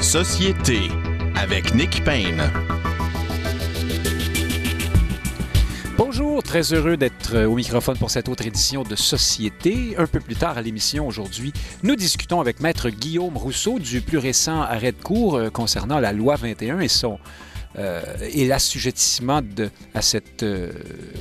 Société avec Nick Payne. Bonjour, très heureux d'être au microphone pour cette autre édition de Société. Un peu plus tard à l'émission aujourd'hui, nous discutons avec Maître Guillaume Rousseau du plus récent arrêt de cour euh, concernant la loi 21 et son euh, et l'assujettissement euh,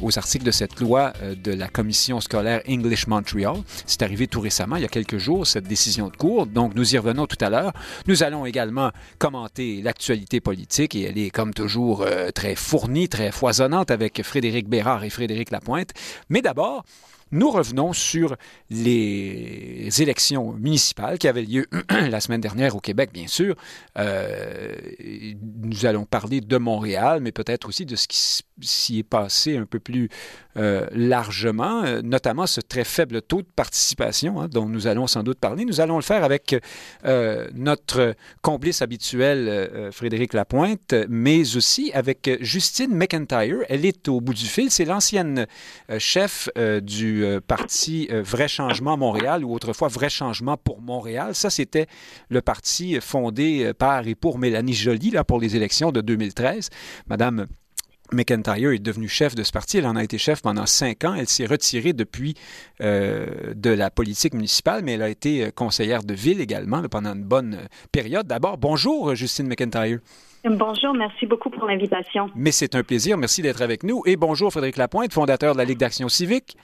aux articles de cette loi euh, de la commission scolaire English Montreal. C'est arrivé tout récemment, il y a quelques jours, cette décision de cour. Donc, nous y revenons tout à l'heure. Nous allons également commenter l'actualité politique et elle est, comme toujours, très fournie, très foisonnante avec Frédéric Bérard et Frédéric Lapointe. Mais d'abord, nous revenons sur les élections municipales qui avaient lieu la semaine dernière au Québec, bien sûr. Euh, nous allons parler de Montréal, mais peut-être aussi de ce qui s'y est passé un peu plus euh, largement, euh, notamment ce très faible taux de participation hein, dont nous allons sans doute parler. Nous allons le faire avec notre complice habituel, Frédéric Lapointe, mais aussi avec Justine McIntyre. Elle est au bout du fil. C'est l'ancienne chef du euh, parti euh, Vrai Changement Montréal ou autrefois Vrai Changement pour Montréal. Ça, c'était le parti fondé euh, par et pour Mélanie Joly là, pour les élections de 2013. Madame McIntyre est devenue chef de ce parti. Elle en a été chef pendant cinq ans. Elle s'est retirée depuis de la politique municipale, mais elle a été conseillère de ville également pendant une bonne période. D'abord, bonjour Justine McIntyre. Bonjour, merci beaucoup pour l'invitation. Mais c'est un plaisir. Merci d'être avec nous. Et bonjour Frédéric Lapointe, fondateur de la Ligue d'action civique.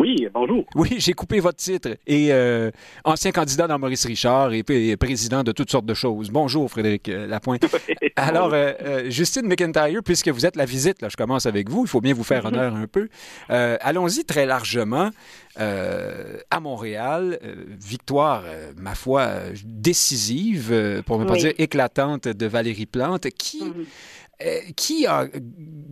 Oui, bonjour. Oui, j'ai coupé votre titre. Et euh, ancien candidat dans Maurice Richard et, président de toutes sortes de choses. Bonjour, Frédéric euh, Lapointe. Alors, euh, Justine McIntyre, puisque vous êtes la visite, là, je commence avec vous, il faut bien vous faire mhm. honneur un peu. Allons-y très largement. à Montréal, victoire, ma foi, décisive, pour ne pas dire éclatante, de Valérie Plante, qui... Mhm. Euh, qui a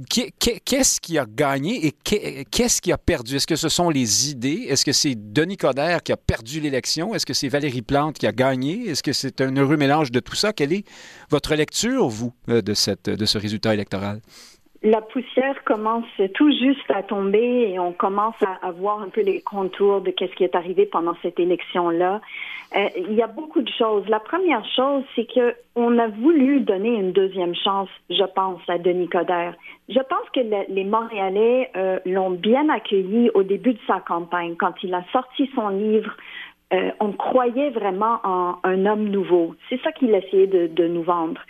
qu'est-ce qui a gagné et qu'est-ce qui a perdu? Est-ce que ce sont les idées? Est-ce que c'est Denis Coderre qui a perdu l'élection? Est-ce que c'est Valérie Plante qui a gagné? Est-ce que c'est un heureux mélange de tout ça? Quelle est votre lecture, vous, euh, de, cette, de ce résultat électoral? La poussière commence tout juste à tomber et on commence à, voir un peu les contours de qu'est-ce qui est arrivé pendant cette élection-là. Euh, il y a beaucoup de choses. La première chose, c'est que on a voulu donner une deuxième chance, je pense, à Denis Coderre. Je pense que les Montréalais euh, l'ont bien accueilli au début de sa campagne quand il a sorti son livre euh, on croyait vraiment en un homme nouveau. C'est ça qu'il essayait de, de, nous vendre.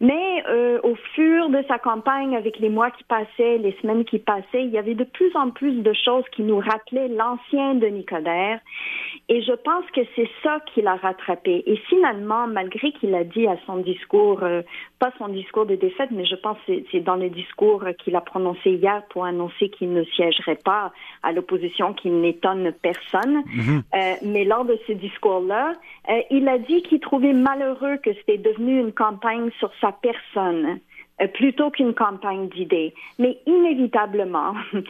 Mais au fur de sa campagne, avec les mois qui passaient, les semaines qui passaient, il y avait de plus en plus de choses qui nous rappelaient l'ancien Denis Coderre. Et je pense que c'est ça qui l'a rattrapé. Et finalement, malgré qu'il a dit à son discours, euh, pas son discours de défaite, mais je pense que c'est dans le discours qu'il a prononcé hier pour annoncer qu'il ne siégerait pas à l'opposition, qui n'étonne personne. Mm-hmm. Euh, mais là, de ce discours-là, euh, il a dit qu'il trouvait malheureux que c'était devenu une campagne sur sa personne plutôt qu'une campagne d'idées. Mais inévitablement,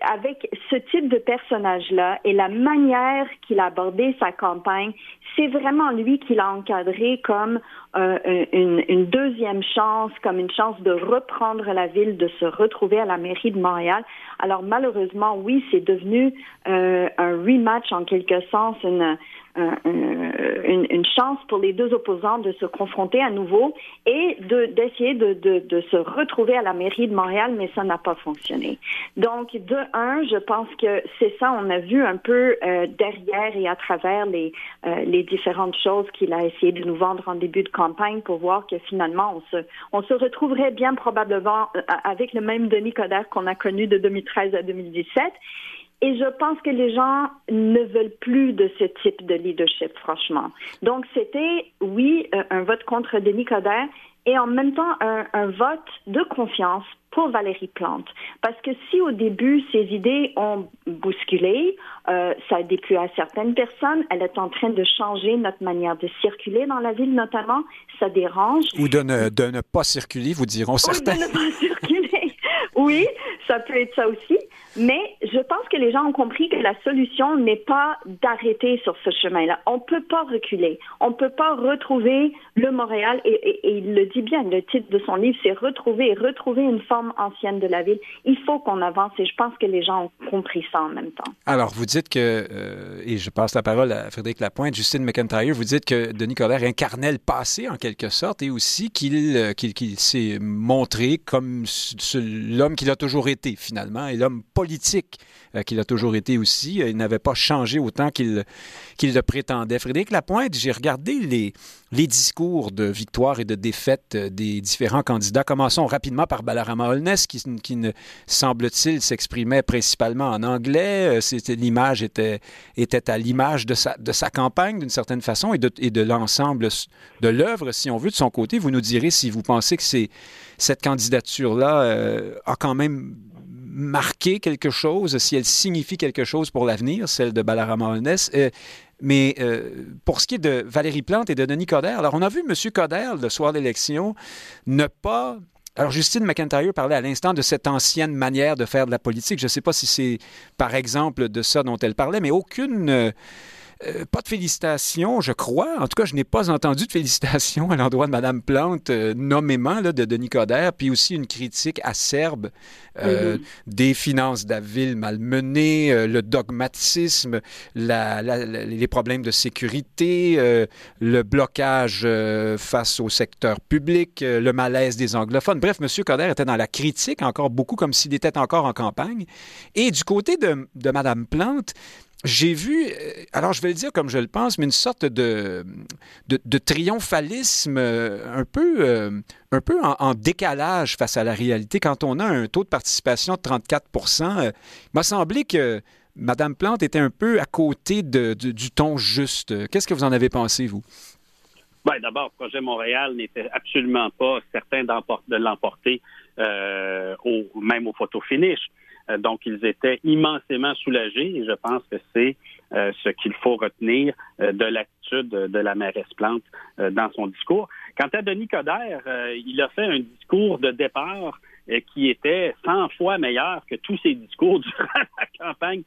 avec ce type de personnage-là et la manière qu'il a abordé sa campagne, c'est vraiment lui qui l'a encadré comme euh, une, une, deuxième chance, comme une chance de reprendre la ville, de se retrouver à la mairie de Montréal. Alors malheureusement, oui, c'est devenu euh, un rematch en quelque sens, une, une, une, chance pour les deux opposants de se confronter à nouveau et d'essayer de, se retrouver à la mairie de Montréal, mais ça n'a pas fonctionné. Donc, de un, je pense que c'est ça, on a vu un peu euh, derrière et à travers les, euh, différentes choses qu'il a essayé de nous vendre en début de campagne pour voir que finalement, on se, retrouverait bien probablement euh, avec le même Denis Coderre qu'on a connu de 2013 à 2017 et je pense que les gens ne veulent plus de ce type de leadership, franchement. Donc, c'était, oui, euh, un vote contre Denis Coderre et en même temps un, vote de confiance pour Valérie Plante. Parce que si au début, ces idées ont bousculé, euh, ça a déplu à certaines personnes, elle est en train de changer notre manière de circuler dans la ville notamment, ça dérange. Ou de ne, de ne pas circuler, vous diront certains. de ne pas circuler, oui, ça peut être ça aussi. Mais je pense que les gens ont compris que la solution n'est pas d'arrêter sur ce chemin-là. On ne peut pas reculer. On ne peut pas retrouver le Montréal, et, il le dit bien, le titre de son livre, c'est retrouver, retrouver une forme ancienne de la ville. Il faut qu'on avance et je pense que les gens ont compris ça en même temps. Alors, vous dites que, euh, et je passe la parole à Frédéric Lapointe, Justine McIntyre, vous dites que Denis Coderre incarnait le passé en quelque sorte et aussi qu'il euh, qu'il s'est montré comme l'homme qu'il a toujours été finalement et l'homme politique euh, qu'il a toujours été aussi. Il n'avait pas changé autant qu'il qu'il le prétendait. Frédéric Lapointe, j'ai regardé les, les discours de victoire et de défaite euh, des différents candidats. Commençons rapidement par Balarama Holness, qui, qui semble-t-il s'exprimait principalement en anglais. Euh, l'image était, était à l'image de sa, de sa campagne d'une certaine façon et de, et de l'ensemble de l'œuvre, si on veut, de son côté. Vous nous direz si vous pensez que cette candidature-là a quand même marqué quelque chose, si elle signifie quelque chose pour l'avenir, celle de Balarama Holness. Euh, mais euh, pour ce qui est de Valérie Plante et de Denis Coderre, alors on a vu M. Coderre, le soir de l'élection, ne pas alors, Justine McIntyre parlait à l'instant de cette ancienne manière de faire de la politique. Je ne sais pas si c'est, par exemple, de ça dont elle parlait, mais aucune. Euh, pas de félicitations, je crois. En tout cas, je n'ai pas entendu de félicitations à l'endroit de Mme Plante, euh, nommément là, de Denis Coderre, puis aussi une critique acerbe euh, des finances de la ville malmenées, le dogmatisme, les problèmes de sécurité, le blocage face au secteur public, le malaise des anglophones. Bref, M. Coderre était dans la critique encore beaucoup, comme s'il était encore en campagne. Et du côté de, de Mme Plante, j'ai vu, euh, alors je vais le dire comme je le pense, mais une sorte de, de, triomphalisme euh, un peu, euh, un peu en, décalage face à la réalité. Quand on a un taux de participation de 34 il m'a semblé que Mme Plante était un peu à côté du ton juste. Qu'est-ce que vous en avez pensé, vous? Bien, d'abord, projet Montréal n'était absolument pas certain de l'emporter, au, même au photo finish. Euh, donc, ils étaient immensément soulagés et je pense que c'est euh, ce qu'il faut retenir euh, de l'attitude de la mairesse Plante dans son discours. Quant à Denis Coderre, il a fait un discours de départ qui était 100 fois meilleur que tous ses discours durant la campagne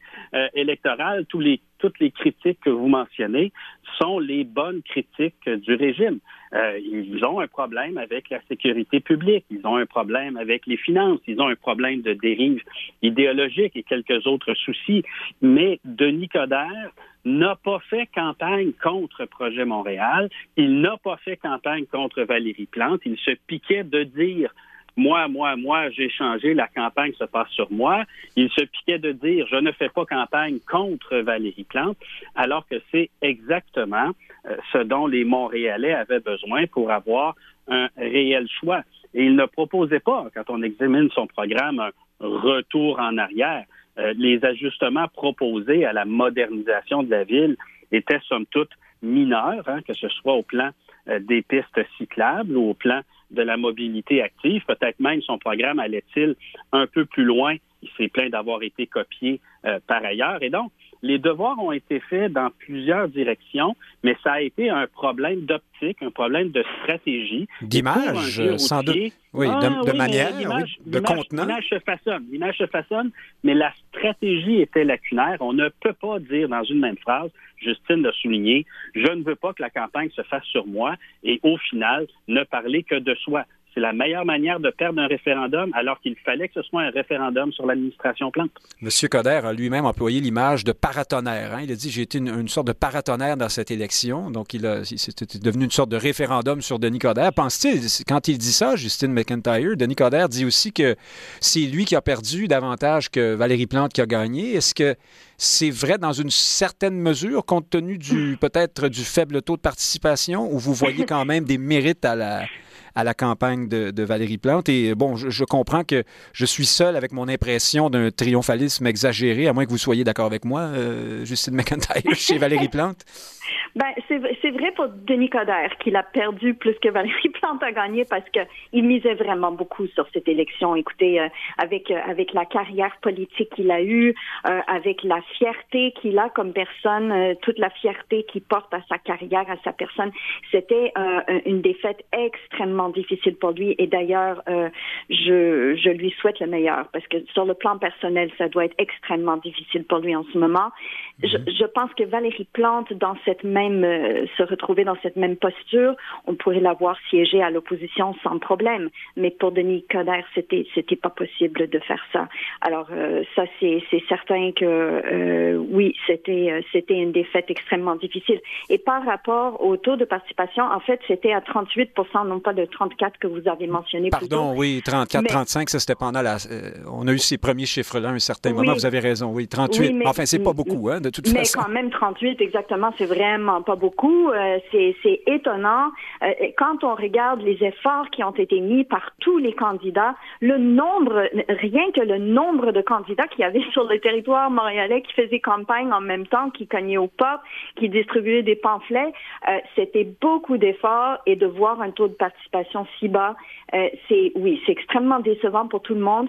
électorale. Tous les, toutes les critiques que vous mentionnez sont les bonnes critiques du régime. Euh, ils ont un problème avec la sécurité publique, ils ont un problème avec les finances, ils ont un problème de dérive idéologique et quelques autres soucis. Mais Denis Coderre n'a pas fait campagne contre Projet Montréal, il n'a pas fait campagne contre Valérie Plante, il se piquait de dire moi, moi, moi, j'ai changé, la campagne se passe sur moi. Il se piquait de dire, je ne fais pas campagne contre Valérie Plante, alors que c'est exactement euh, ce dont les Montréalais avaient besoin pour avoir un réel choix. Et il ne proposait pas, quand on examine son programme, un retour en arrière. Euh, les ajustements proposés à la modernisation de la ville étaient somme toute mineurs, hein, que ce soit au plan euh, des pistes cyclables ou au plan de la mobilité active. Peut-être même son programme allait-il un peu plus loin. Il s'est plaint d'avoir été copié euh, par ailleurs. Et donc, les devoirs ont été faits dans plusieurs directions, mais ça a été un problème d'optique, un problème de stratégie. D'image, sans doute. Oui, de, ah manière, de contenant. L'image se façonne, l'image se façonne, mais la stratégie était lacunaire. On ne peut pas dire dans une même phrase, Justine l'a souligné, je ne veux pas que la campagne se fasse sur moi et au final, ne parler que de soi c'est la meilleure manière de perdre un référendum alors qu'il fallait que ce soit un référendum sur l'administration Plante. M. Coder a lui-même employé l'image de paratonnerre. Hein. Il a dit j'ai été une, sorte de paratonnerre dans cette élection. Donc, il devenu une sorte de référendum sur Denis Coderre. Pense-t-il, quand il dit ça, Justine McIntyre, Denis Coderre dit aussi que c'est lui qui a perdu davantage que Valérie Plante qui a gagné. Est-ce que c'est vrai dans une certaine mesure, compte tenu du peut-être du faible taux de participation, où vous voyez quand même des mérites à la, à la campagne de, Valérie Plante? Et bon, je, comprends que je suis seul avec mon impression d'un triomphalisme exagéré, à moins que vous soyez d'accord avec moi, euh, Justine McIntyre, chez Valérie Plante. Ben, c'est vrai pour Denis Coderre qu'il a perdu plus que Valérie Plante a gagné parce qu'il misait vraiment beaucoup sur cette élection. Écoutez, euh, avec euh, avec la carrière politique qu'il a eue, euh, avec la fierté qu'il a comme personne, toute la fierté qu'il porte à sa carrière, à sa personne, c'était une défaite extrêmement difficile pour lui. Et d'ailleurs, je, je lui souhaite le meilleur parce que sur le plan personnel, ça doit être extrêmement difficile pour lui en ce moment. je, mhm. je pense que Valérie Plante, dans cette même euh, se retrouver dans cette même posture, on pourrait l'avoir siégé à l'opposition sans problème. Mais pour Denis Coderre, c'était c'était pas possible de faire ça. Alors euh, ça c'est c'est certain que euh, oui c'était c'était une défaite extrêmement difficile. Et par rapport au taux de participation, en fait c'était à 38% non pas de 34 que vous avez mentionné. Pardon, oui 34, 35, ça c'était pendant la. on a eu ces premiers chiffres-là à un certain moment. Vous avez raison, oui 38. enfin c'est pas beaucoup hein, de toute façon. Mais quand même 38 exactement, c'est vraiment pas beaucoup. Euh, c'est étonnant. Euh, quand on regarde les efforts qui ont été mis par tous les candidats, le nombre, rien que le nombre de candidats qu'il y avait sur le territoire montréalais qui faisaient campagne en même temps, qui cognaient aux portes, qui distribuaient des pamphlets, euh, c'était beaucoup d'efforts et de voir un taux de participation si bas, c'est oui, c'est extrêmement décevant pour tout le monde.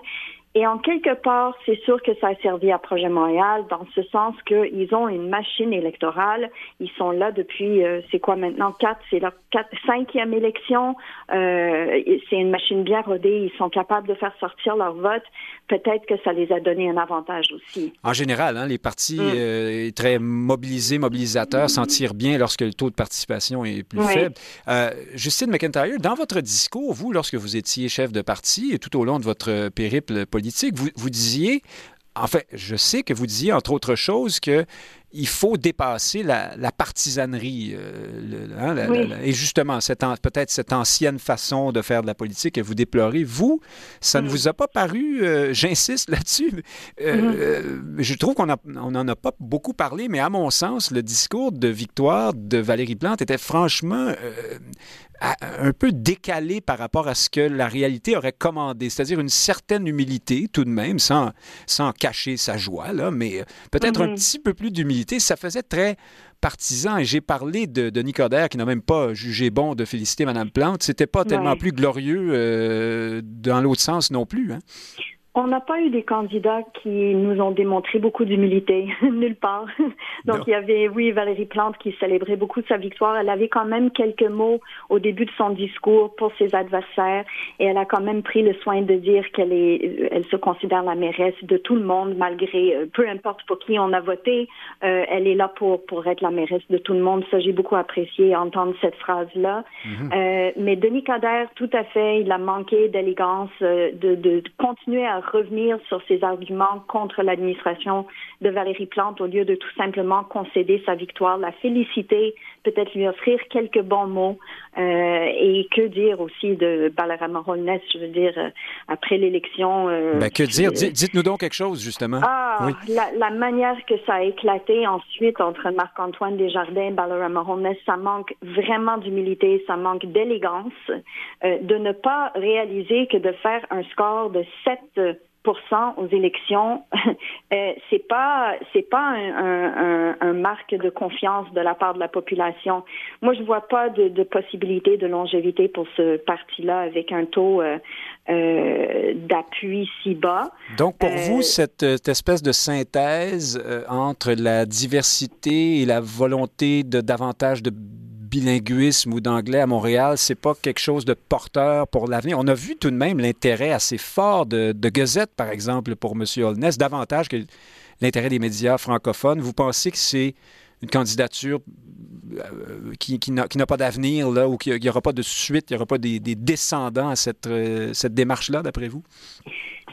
Et en quelque part, c'est sûr que ça a servi à Projet Montréal dans ce sens qu'ils ont une machine électorale. Ils sont là depuis, euh, c'est quoi maintenant, quatre, c'est leur quatre, cinquième élection. Euh, c'est une machine bien rodée. Ils sont capables de faire sortir leur vote. Peut-être que ça les a donné un avantage aussi. En général, hein, les partis mm. euh, très mobilisés, mobilisateurs, s'en tirent bien lorsque le taux de participation est plus faible. Justine McIntyre, dans votre discours, vous, lorsque vous étiez chef de parti et tout au long de votre périple politique, vous, vous disiez, en fait, je sais que vous disiez, entre autres choses, que il faut dépasser la, partisanerie. Euh, hein, et justement, peut-être cette ancienne façon de faire de la politique que vous déplorez. Vous, ça ne mm. vous a pas paru, euh, j'insiste là-dessus, euh, mm-hmm. je trouve qu'on n'en a pas beaucoup parlé, mais à mon sens, le discours de victoire de Valérie Plante était franchement un peu décalé par rapport à ce que la réalité aurait commandé, c'est-à-dire une certaine humilité tout de même, sans, sans cacher sa joie, là, mais euh, peut-être un mm-hmm. petit peu plus d'humilité. Ça faisait très partisan et j'ai parlé de, de Nicodère qui n'a même pas jugé bon de féliciter Mme Plante. C'était pas tellement plus glorieux euh, dans l'autre sens non plus. Hein? On n'a pas eu des candidats qui nous ont démontré beaucoup d'humilité, nulle part. Donc il y avait, oui, Valérie Plante qui célébrait beaucoup sa victoire. Elle avait quand même quelques mots au début de son discours pour ses adversaires et elle a quand même pris le soin de dire qu'elle est, elle se considère la mairesse de tout le monde malgré, euh, peu importe pour qui on a voté, euh, elle est là pour pour être la mairesse de tout le monde. Ça j'ai beaucoup apprécié entendre cette phrase là. Mhm. euh, mais Denis Coderre, tout à fait, il a manqué d'élégance, de, de continuer à revenir sur ses arguments contre l'administration de Valérie Plante au lieu de tout simplement concéder sa victoire, la féliciter, peut-être lui offrir quelques bons mots. Euh, et que dire aussi de Balarama Holness, je veux dire, euh, après l'élection. Euh, ben, que dire? Dites-nous donc quelque chose, justement. Ah, la, manière que ça a éclaté ensuite entre Marc-Antoine Desjardins et Balarama Holness, ça manque vraiment d'humilité, ça manque d'élégance, de ne pas réaliser que de faire un score de 7 aux élections, euh, c'est pas c'est pas un, un, marque de confiance de la part de la population. Moi, je vois pas de, de possibilité de longévité pour ce parti-là avec un taux euh, euh, d'appui si bas. Donc, pour vous, cette, espèce de synthèse entre la diversité et la volonté de davantage de bilinguisme ou d'anglais à Montréal, c'est pas quelque chose de porteur pour l'avenir. On a vu tout de même l'intérêt assez fort de, Gazette, par exemple, pour M. Holness, davantage que l'intérêt des médias francophones. Vous pensez que c'est une candidature euh, qui, n'a pas d'avenir, ou qu'il n'y aura pas de suite, il n'y aura pas des, descendants à cette, euh, cette démarche-là, d'après vous?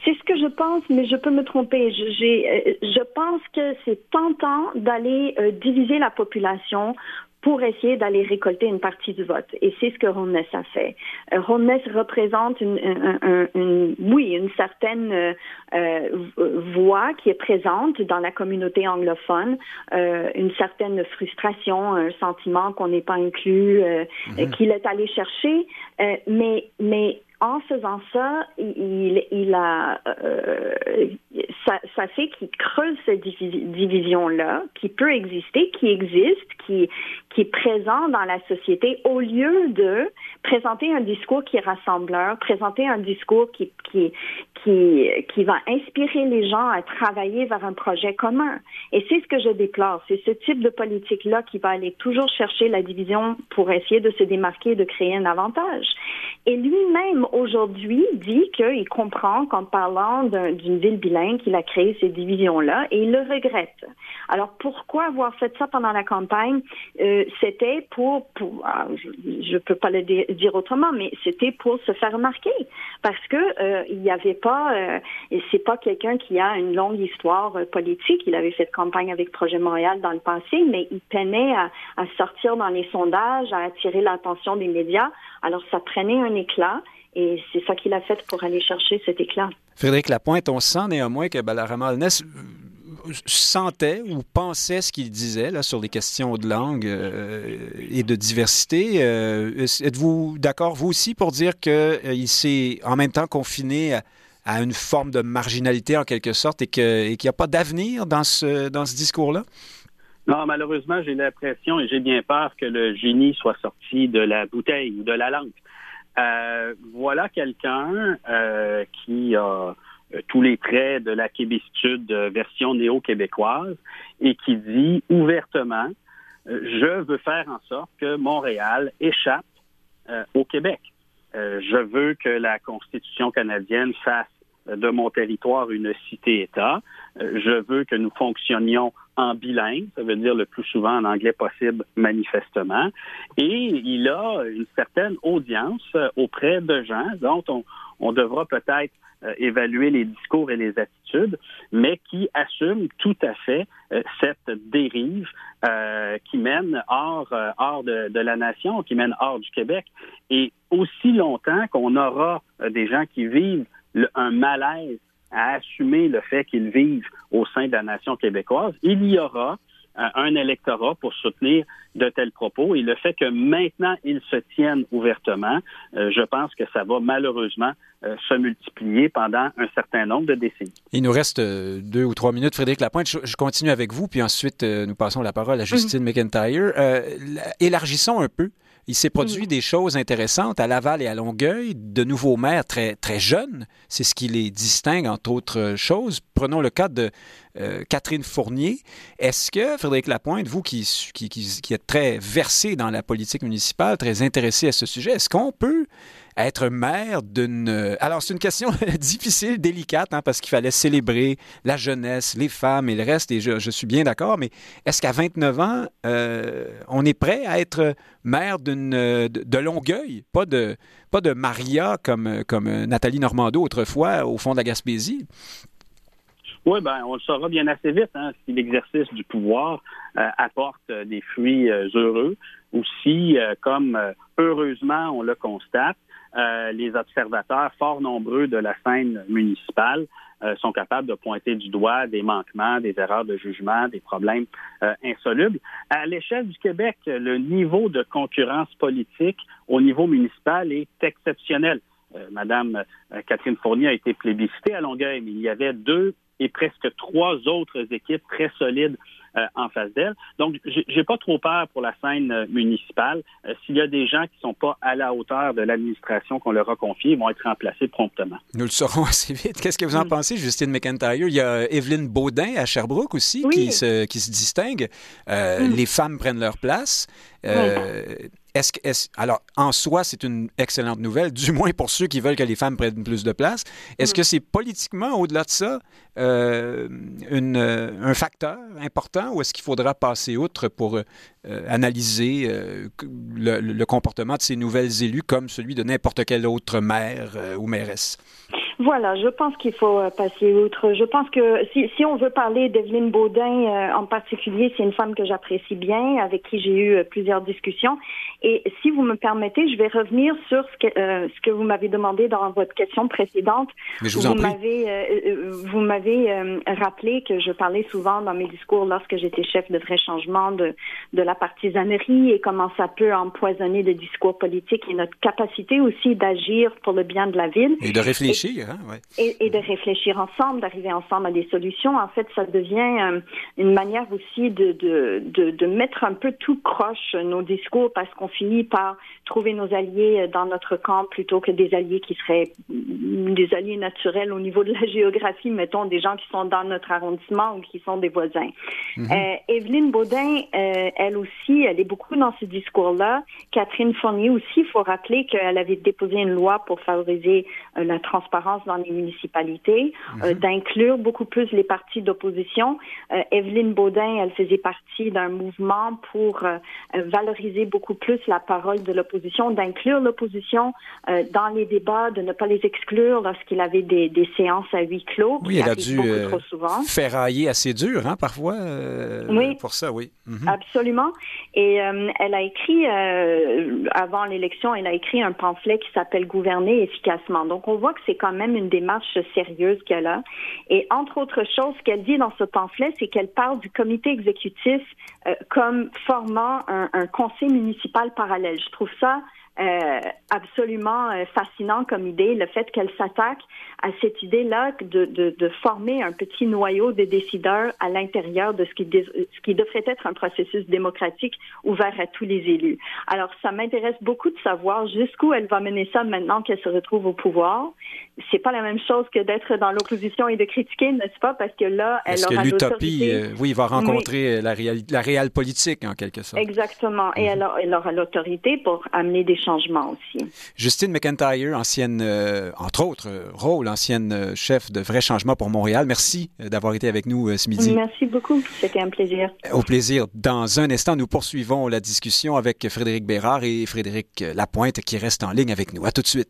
C'est ce que je pense, mais je peux me tromper. Je, euh, je pense que c'est tentant d'aller diviser la population pour essayer d'aller récolter une partie du vote. Et c'est ce que Ronnes a fait. Euh, Ronnes représente une, une, oui, une certaine euh, euh, voix qui est présente dans la communauté anglophone, euh, une certaine frustration, un sentiment qu'on n'est pas inclus, mhm. qu'il est allé chercher. mais, mais en faisant ça, il, il a, euh, ça, fait qu'il creuse cette division-là, qui peut exister, qui existe, qui, qui est présent dans la société, au lieu de présenter un discours qui est rassembleur, présenter un discours qui, qui, qui, qui va inspirer les gens à travailler vers un projet commun. Et c'est ce que je déplore. C'est ce type de politique-là qui va aller toujours chercher la division pour essayer de se démarquer, de créer un avantage. Et lui-même, aujourd'hui, dit qu'il comprend qu'en parlant d'une ville bilingue, qu'il a créé ces divisions-là et il le regrette. Alors, pourquoi avoir fait ça pendant la campagne? Euh, c'était pour, pour ah, je ne peux pas le dire autrement, mais c'était pour se faire remarquer. Parce que euh, il n'y avait pas, euh, c'est pas quelqu'un qui a une longue histoire euh, politique. Il avait fait campagne avec Projet Montréal dans le passé, mais il peinait à, sortir dans les sondages, à attirer l'attention des médias. Alors, ça prenait un éclat. Et c'est ça qu'il a fait pour aller chercher cet éclat. Frédéric Lapointe, on sent néanmoins que Balarama Alness sentait ou pensait ce qu'il disait là, sur les questions de langue euh, et de diversité. Euh, êtes-vous d'accord, vous aussi, pour dire qu'il euh, s'est en même temps confiné à, une forme de marginalité en quelque sorte et qu'il n'y a pas d'avenir dans ce, discours-là? Non, malheureusement, j'ai l'impression et j'ai bien peur que le génie soit sorti de la bouteille ou de la langue. voilà quelqu'un qui a euh, tous les traits de la québécitude version néo-québécoise et qui dit ouvertement euh, je veux faire en sorte que Montréal échappe euh, au Québec. Je veux que la Constitution canadienne fasse de mon territoire une cité-État. je veux que nous fonctionnions en bilingue, ça veut dire le plus souvent en anglais possible, manifestement. Et il a une certaine audience auprès de gens dont on, on devra peut-être euh, évaluer les discours et les attitudes, mais qui assume tout à fait euh, cette dérive euh, qui mène hors, hors de, de, la nation, qui mène hors du Québec. Et aussi longtemps qu'on aura des gens qui vivent un malaise à assumer le fait qu'ils vivent au sein de la nation québécoise, il y aura un électorat pour soutenir de tels propos. Et le fait que maintenant ils se tiennent ouvertement, euh, je pense que ça va malheureusement euh, se multiplier pendant un certain nombre de décennies. Il nous reste euh, deux ou trois minutes. Frédéric Lapointe, je, continue avec vous, puis ensuite nous passons la parole à Justine mhm. McIntyre. élargissons un peu il s'est produit mm. des choses intéressantes à Laval et à Longueuil, de nouveaux maires très, très jeunes. C'est ce qui les distingue, entre autres choses. Prenons le cas de euh, Catherine Fournier. Est-ce que, Frédéric Lapointe, vous qui, qui, êtes très versé dans la politique municipale, très intéressé à ce sujet, est-ce qu'on peut être maire d'une... Euh, alors, c'est une question difficile, délicate, hein, parce qu'il fallait célébrer la jeunesse, les femmes et le reste, et je, suis bien d'accord, mais est-ce qu'à 29 ans, euh, on est prêt à être maire d'une, de, Longueuil, pas de, pas de Maria comme, comme Nathalie Normando autrefois au fond de la Gaspésie? Oui, ben, on le saura bien assez vite hein, si l'exercice du pouvoir euh, apporte des fruits heureux ou si, comme heureusement on le constate, euh, les observateurs fort nombreux de la scène municipale euh, sont capables de pointer du doigt des manquements, des erreurs de jugement, des problèmes euh, insolubles. À l'échelle du Québec, le niveau de concurrence politique au niveau municipal est exceptionnel. Madame Catherine Fournier a été plébiscitée à Longueuil, mais il y avait deux et presque trois autres équipes très solides euh, en face d'elle. Donc, j'ai pas trop peur pour la scène euh, municipale. Euh, s'il y a des gens qui sont pas à la hauteur de l'administration qu'on leur a confiée, ils vont être remplacés promptement. Nous le saurons assez vite. Qu'est-ce que vous en mm. pensez, Justine McIntyre? Il y a Evelyne Baudin à Sherbrooke aussi qui, se, qui se distingue. Mm. Les femmes prennent leur place. Est-ce, est alors, en soi, c'est une excellente nouvelle, du moins pour ceux qui veulent que les femmes prennent plus de place. Est-ce mm. que c'est politiquement, au-delà de ça, euh, une, euh, un facteur important ou est-ce qu'il faudra passer outre pour euh, analyser le, le, comportement de ces nouvelles élus comme celui de n'importe quel autre maire ou mairesse? Voilà, je pense qu'il faut euh, passer outre. Je pense que si, si on veut parler d'Evelyne Baudin euh, en particulier, c'est une femme que j'apprécie bien, avec qui j'ai eu euh, plusieurs discussions. Et si vous me permettez, je vais revenir sur ce que, ce que vous m'avez demandé dans votre question précédente. Mais je vous, en m'avez, vous m'avez rappelé que je parlais souvent dans mes discours lorsque j'étais chef de vrai changement de, de la partisanerie et comment ça peut empoisonner le discours politique et notre capacité aussi d'agir pour le bien de la ville. Et de réfléchir. Hein, et, de réfléchir ensemble, d'arriver ensemble à des solutions. En fait, ça devient euh, une manière aussi de, de, de, mettre un peu tout croche nos discours parce qu'on finit par trouver nos alliés dans notre camp plutôt que des alliés qui seraient des alliés naturels au niveau de la géographie, mettons des gens qui sont dans notre arrondissement ou qui sont des voisins. Mm-hmm. euh, Evelyne Baudin, euh, elle aussi, elle est beaucoup dans ce discours-là. Catherine Fournier aussi, il faut rappeler qu'elle avait déposé une loi pour favoriser euh, la transparence dans les municipalités, euh, mhm. d'inclure beaucoup plus les partis d'opposition. Euh, Evelyne Baudin, elle faisait partie d'un mouvement pour euh, valoriser beaucoup plus la parole de l'opposition, d'inclure l'opposition dans les débats, de ne pas les exclure lorsqu'il avait des, des, séances à huis clos. Oui, elle a dû ferrailler assez dur, hein, parfois, oui, pour ça, oui. Mhm. Absolument. Et elle a écrit, avant l'élection, elle a écrit un pamphlet qui s'appelle Gouverner efficacement. Donc, on voit que c'est quand même une démarche sérieuse qu'elle a. Et entre autres choses, ce qu'elle dit dans ce pamphlet, c'est qu'elle parle du comité exécutif euh, comme formant un, un, conseil municipal parallèle. Je trouve ça euh, absolument euh, fascinant comme idée, le fait qu'elle s'attaque à cette idée-là de, de, de, former un petit noyau de décideurs à l'intérieur de ce qui, ce qui devrait être un processus démocratique ouvert à tous les élus. Alors, ça m'intéresse beaucoup de savoir jusqu'où elle va mener ça maintenant qu'elle se retrouve au pouvoir. C'est pas la même chose que d'être dans l'opposition et de critiquer, n'est-ce pas? Parce que là, elle aura l'utopie, euh, oui, va rencontrer la, la réelle politique, en quelque sorte. Exactement. Et mhm. elle, elle aura l'autorité pour amener des changements aussi. Justine McIntyre, ancienne, euh, entre autres euh, rôle, ancienne euh, chef de Vrai Changement pour Montréal. Merci d'avoir été avec nous ce midi. Merci beaucoup. C'était un plaisir. Au plaisir. Dans un instant, nous poursuivons la discussion avec Frédéric Bérard et Frédéric Lapointe qui reste en ligne avec nous. À tout de suite.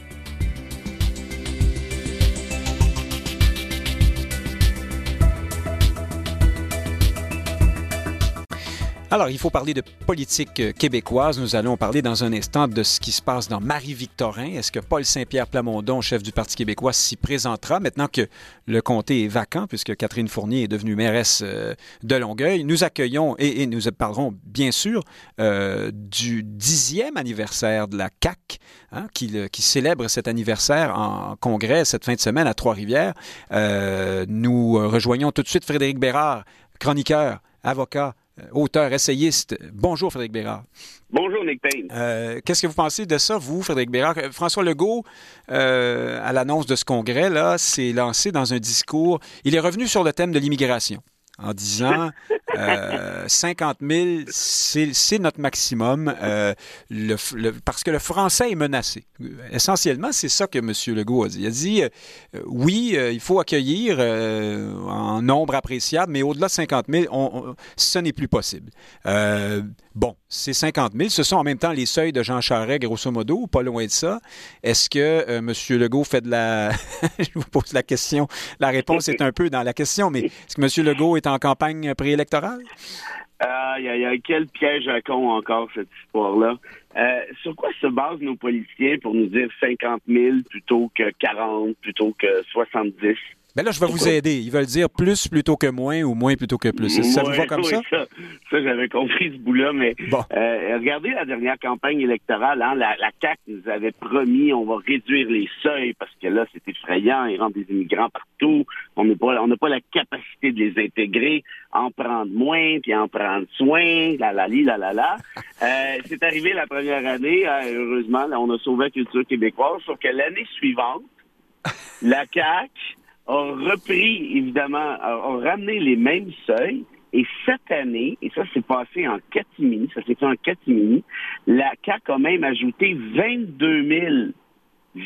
Alors, il faut parler de politique euh, québécoise. Nous allons parler dans un instant de ce qui se passe dans Marie-Victorin. Est-ce que Paul Saint-Pierre Plamondon, chef du Parti québécois, s'y présentera maintenant que le comté est vacant, puisque Catherine Fournier est devenue mairesse euh, de Longueuil? Nous accueillons et, nous parlerons bien sûr euh, du dixième anniversaire de la CAC, hein, qui, célèbre cet anniversaire en congrès cette fin de semaine à Trois-Rivières. nous rejoignons tout de suite Frédéric Bérard, chroniqueur, avocat auteur, essayiste. Bonjour, Frédéric Bérard. Bonjour, Nick Payne. Euh, qu'est-ce que vous pensez de ça, vous, Frédéric Bérard? Euh, François Legault, à l'annonce de ce congrès-là, s'est lancé dans un discours. Il est revenu sur le thème de l'immigration en disant euh, 50 000, c'est notre maximum euh, le, parce que le français est menacé. Essentiellement, c'est ça que M. Legault a dit. Il a dit, euh, oui, euh, il faut accueillir en nombre appréciable, mais au-delà de 50 000, on, ce n'est plus possible. Bon, c'est 50 000. Ce sont en même temps les seuils de Jean Charest, grosso modo, pas loin de ça. Est-ce que M. Legault fait de la... Je vous pose la question. La réponse est un peu dans la question, mais est-ce que M. Legault est en campagne préélectorale? Euh, il y, a quel piège à con encore, cette histoire-là. Euh, sur quoi se basent nos politiciens pour nous dire 50 000 plutôt que 40, plutôt que 70? Ben là, je vais vous aider. Ils veulent dire plus plutôt que moins ou moins plutôt que plus. Ça vous va comme ça? Ça, j'avais compris ce bout-là, mais euh, regardez la dernière campagne électorale. Hein, la, la CAQ nous avait promis on va réduire les seuils parce que là, c'est effrayant. Ils rentrent des immigrants partout. On n'a pas, on n'a pas la capacité de les intégrer, en prendre moins, puis en prendre soin, la la li, la la la. Euh, c'est arrivé la première année. Hein, heureusement, là, on a sauvé la culture québécoise. Sauf que l'année suivante, la CAQ a repris, évidemment, a, ramené les mêmes seuils, Et cette année, et ça s'est passé en catimini, ça s'est fait en catimini, la CAC a même ajouté 22 000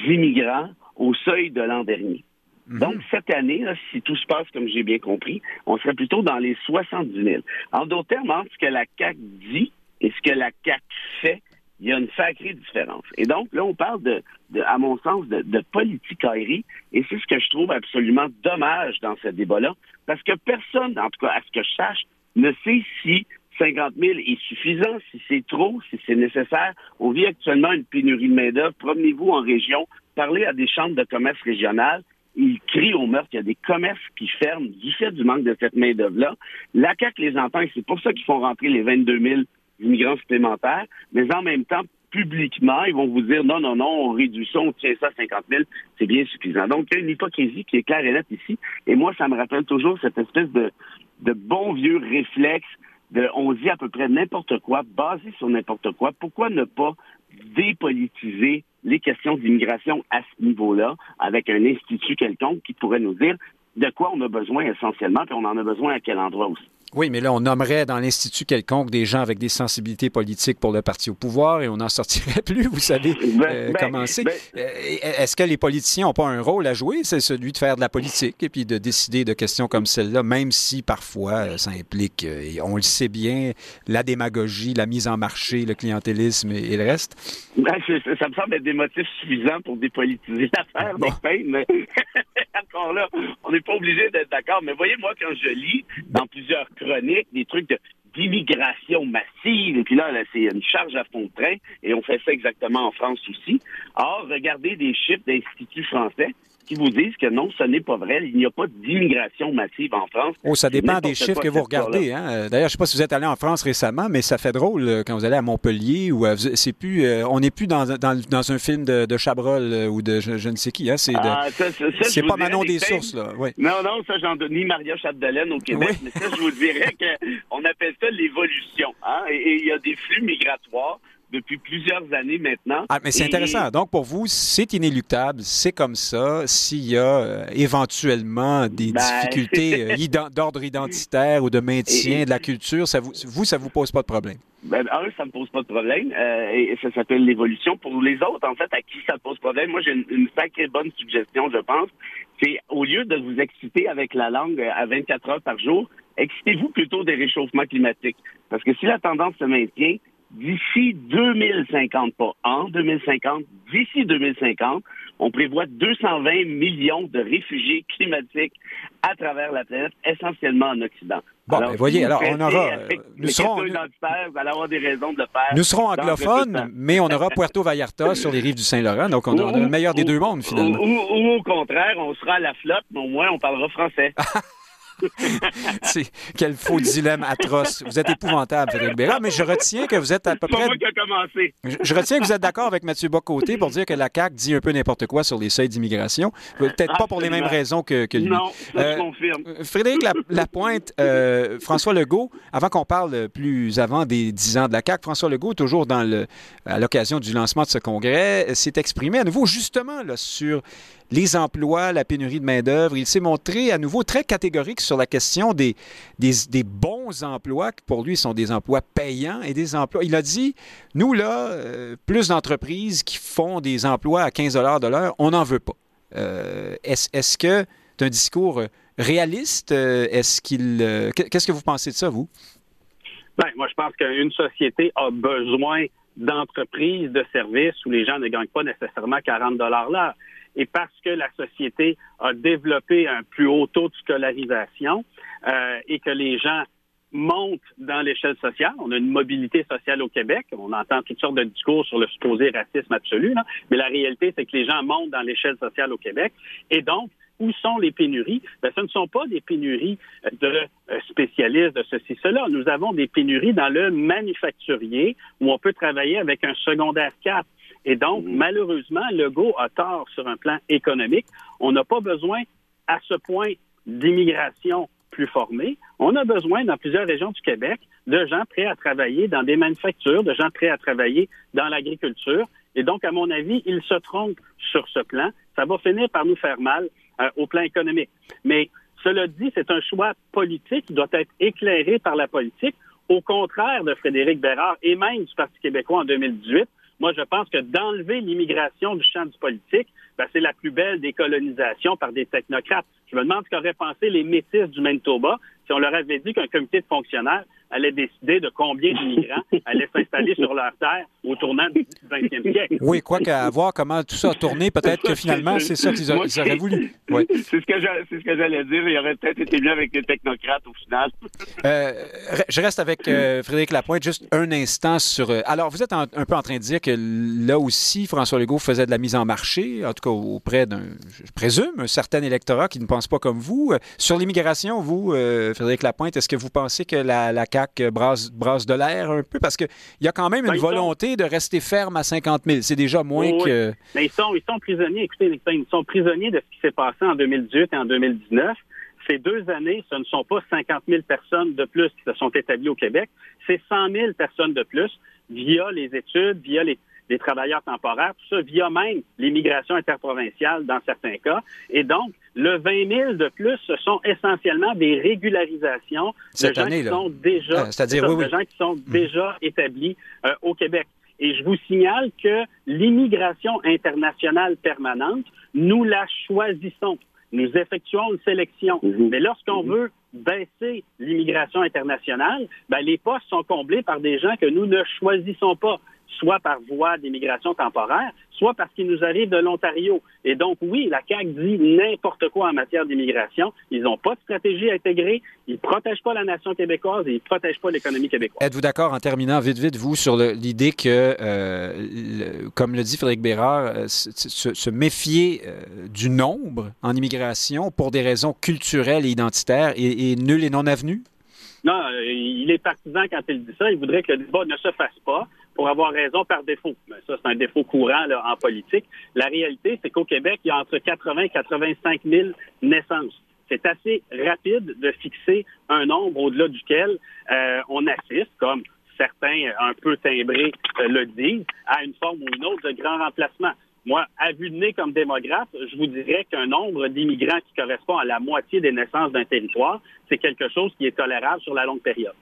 immigrants au seuil de l'an dernier. Mhm. Donc, cette année, si tout se passe comme j'ai bien compris, on serait plutôt dans les 70 000. En d'autres termes, entre ce que la CAC dit et ce que la CAC fait, il y a une sacrée différence. Et donc, là, on parle de, à mon sens, de, de politique aérie, et c'est ce que je trouve absolument dommage dans ce débat-là, parce que personne, en tout cas, à ce que je sache, ne sait si 50 000 est suffisant, si c'est trop, si c'est nécessaire. On vit actuellement une pénurie de main-d'œuvre. Promenez-vous en région, parlez à des chambres de commerce régionales. Ils crient au meurtre. Il y a des commerces qui ferment du fait du manque de cette main-d'œuvre-là. La CAQ les entend et c'est pour ça qu'ils font rentrer les 22 000 immigrants supplémentaires. Mais en même temps, publiquement, ils vont vous dire non, non, non, on réduit ça, on tient ça à 50 000, c'est bien suffisant. Donc, il y a une hypocrisie qui est claire et nette ici. Et moi, ça me rappelle toujours cette espèce de, bon vieux réflexe de on dit à peu près n'importe quoi, basé sur n'importe quoi. Pourquoi ne pas dépolitiser les questions d'immigration à ce niveau-là avec un institut quelconque qui pourrait nous dire de quoi on a besoin essentiellement, puis on en a besoin à quel endroit aussi? Oui, mais là, on nommerait dans l'Institut quelconque des gens avec des sensibilités politiques pour le parti au pouvoir et on n'en sortirait plus, vous savez ben, euh, ben, comment c'est. Ben euh, est-ce que les politiciens n'ont pas un rôle à jouer? C'est celui de faire de la politique et puis de décider de questions comme celle-là, même si parfois euh, ça implique, et on le sait bien, la démagogie, la mise en marché, le clientélisme et, le reste? ça me semble être des motifs suffisants pour dépolitiser l'affaire, bon. mais encore là, on n'est pas obligé d'être d'accord. Mais voyez, moi, quand je lis dans plusieurs des trucs d'immigration massive, et puis là, là c'est une charge à fond de train, et on fait ça exactement en France aussi. Or, regardez des chiffres d'instituts français qui vous disent que non, ce n'est pas vrai. Il n'y a pas d'immigration massive en France. Oh, ça dépend des chiffres que vous regardez. Hein? D'ailleurs, je ne sais pas si vous êtes allé en France récemment, mais ça fait drôle euh, quand vous allez à Montpellier ou c'est plus, euh, on n'est plus dans, dans, un film de, de Chabrol euh, ou de je, ne sais qui. Hein? C'est ah, pas Manon des sources. Là. Non, non, ça, j'en ni Maria Chapdelaine au Québec, mais ça, je vous dirais qu'on appelle ça l'évolution. Hein? et il y a des flux migratoires depuis plusieurs années maintenant. Ah, mais c'est intéressant. Donc, pour vous, c'est inéluctable, c'est comme ça. S'il y a euh, éventuellement des ben, difficultés euh, d'ordre identitaire ou de maintien de la culture, ça vous, vous, ça vous pose pas de problème? Ben, un, ça me pose pas de problème. Euh, et ça s'appelle l'évolution. Pour les autres, en fait, à qui ça pose problème, moi, j'ai une, une sacrée bonne suggestion, je pense. C'est au lieu de vous exciter avec la langue à 24 heures par jour, excitez-vous plutôt des réchauffements climatiques. Parce que si la tendance se maintient, d'ici 2050, pas en 2050, d'ici 2050, on prévoit 220 millions de réfugiés climatiques à travers la planète, essentiellement en Occident. Bon, alors, ben, voyez, alors on aura. Nous serons, vous allez avoir des raisons de le faire. Nous serons anglophones, mais on aura Puerto Vallarta sur les rives du Saint-Laurent, donc on, a le meilleur des deux mondes, finalement. Ou, au contraire, on sera à la flotte, mais au moins on parlera français. C'est quel faux dilemme atroce. Vous êtes épouvantable, Frédéric Bérard, mais je retiens que vous êtes à peu près. Moi qui a commencé. Je, retiens que vous êtes d'accord avec Mathieu Bocoté pour dire que la CAQ dit un peu n'importe quoi sur les seuils d'immigration. Peut-être pas pour les mêmes raisons que, lui. Non, je euh, confirme. Frédéric Lapointe, euh, François Legault, avant qu'on parle plus avant des dix ans de la CAQ, François Legault, toujours dans le, à l'occasion du lancement de ce congrès, s'est exprimé à nouveau justement là, sur les emplois, la pénurie de main-d'œuvre. Il s'est montré à nouveau très catégorique sur la question des, bons emplois, qui pour lui sont des emplois payants et des emplois. Il a dit nous, là, euh, plus d'entreprises qui font des emplois à 15 de l'heure, on n'en veut pas. Euh, est-ce que c'est un discours réaliste? Euh, est-ce qu'il. Qu'est-ce que vous pensez de ça, vous? Ben, moi, je pense qu'une société a besoin d'entreprises, de services où les gens ne gagnent pas nécessairement 40 l'heure et parce que la société a développé un plus haut taux de scolarisation euh, et que les gens montent dans l'échelle sociale. On a une mobilité sociale au Québec. On entend toutes sortes de discours sur le supposé racisme absolu, mais la réalité, c'est que les gens montent dans l'échelle sociale au Québec. Et donc, où sont les pénuries? Ben, ce ne sont pas des pénuries de euh, spécialistes de ceci, cela. Nous avons des pénuries dans le manufacturier où on peut travailler avec un secondaire 4 et donc, mm. malheureusement, Legault a tort sur un plan économique. On n'a pas besoin à ce point d'immigration plus formée. On a besoin, dans plusieurs régions du Québec, de gens prêts à travailler dans des manufactures, de gens prêts à travailler dans l'agriculture. Et donc, à mon avis, il se trompe sur ce plan. Ça va finir par nous faire mal euh, au plan économique. Mais Cela dit, c'est un choix politique qui doit être éclairé par la politique, au contraire de Frédéric Bérard et même du Parti québécois en 2018. Moi, je pense que d'enlever l'immigration du champ du politique, ben, c'est la plus belle décolonisation par des technocrates. Je me demande ce qu'auraient pensé les métis du Manitoba si on leur avait dit qu'un comité de fonctionnaires allait décider de combien d'immigrants allaient s'installer sur leur terre au tournant du 20e siècle. Oui, quoi qu'à voir comment tout ça a tourné, peut-être que finalement, c'est ça qu'ils auraient voulu. Oui. C'est ce que j'allais dire. Il aurait peut-être été mieux avec les technocrates au final. Euh, je reste avec euh, Frédéric Lapointe juste un instant sur... Euh, alors, vous êtes un peu en train de dire que là aussi, François Legault faisait de la mise en marché, en tout cas auprès d'un, je présume, un certain électorat qui ne pense pas comme vous. Sur l'immigration, vous, Frédéric Lapointe, est-ce que vous pensez que la, la CAQ brasse, brasse de l'air un peu? Parce qu'il y a quand même une ben, volonté de rester ferme à 50 000. C'est déjà moins que... Mais ils sont, ils sont prisonniers, écoutez, ils sont prisonniers de ce qui s'est passé en 2018 et en 2019. Ces deux années, ce ne sont pas 50 000 personnes de plus qui se sont établies au Québec, c'est 100 000 personnes de plus via les études, via les, les travailleurs temporaires, tout ça via même l'immigration interprovinciale dans certains cas. Et donc, le 20 000 de plus, ce sont essentiellement des régularisations de gens, qui sont déjà, ah, c'est-à-dire, de gens qui sont déjà établis euh, au Québec. Et je vous signale que l'immigration internationale permanente, nous la choisissons. Nous effectuons une sélection. Mhm. Mais lorsqu'on mhm. veut baisser l'immigration internationale, ben, les postes sont comblés par des gens que nous ne choisissons pas soit par voie d'immigration temporaire, soit parce qu'il nous arrive de l'Ontario. Et donc, oui, la CAQ dit n'importe quoi en matière d'immigration. Ils n'ont pas de stratégie intégrée, ils ne protègent pas la nation québécoise et ils ne protègent pas l'économie québécoise. Êtes-vous d'accord, en terminant vite, vite, vous, sur l'idée que, euh, comme le dit Frédéric Bérard, euh, se, méfier euh, du nombre en immigration pour des raisons culturelles et identitaires est, nul et non avenu? Non, il est partisan quand il dit ça. Il voudrait que le débat ne se fasse pas pour avoir raison par défaut. Ça, c'est un défaut courant là, en politique. La réalité, c'est qu'au Québec, il y a entre 80 et 85 000 naissances. C'est assez rapide de fixer un nombre au-delà duquel euh, on assiste, comme certains un peu timbrés euh, le disent, à une forme ou une autre de grand remplacement. Moi, à vue de nez comme démographe, je vous dirais qu'un nombre d'immigrants qui correspond à la moitié des naissances d'un territoire, c'est quelque chose qui est tolérable sur la longue période.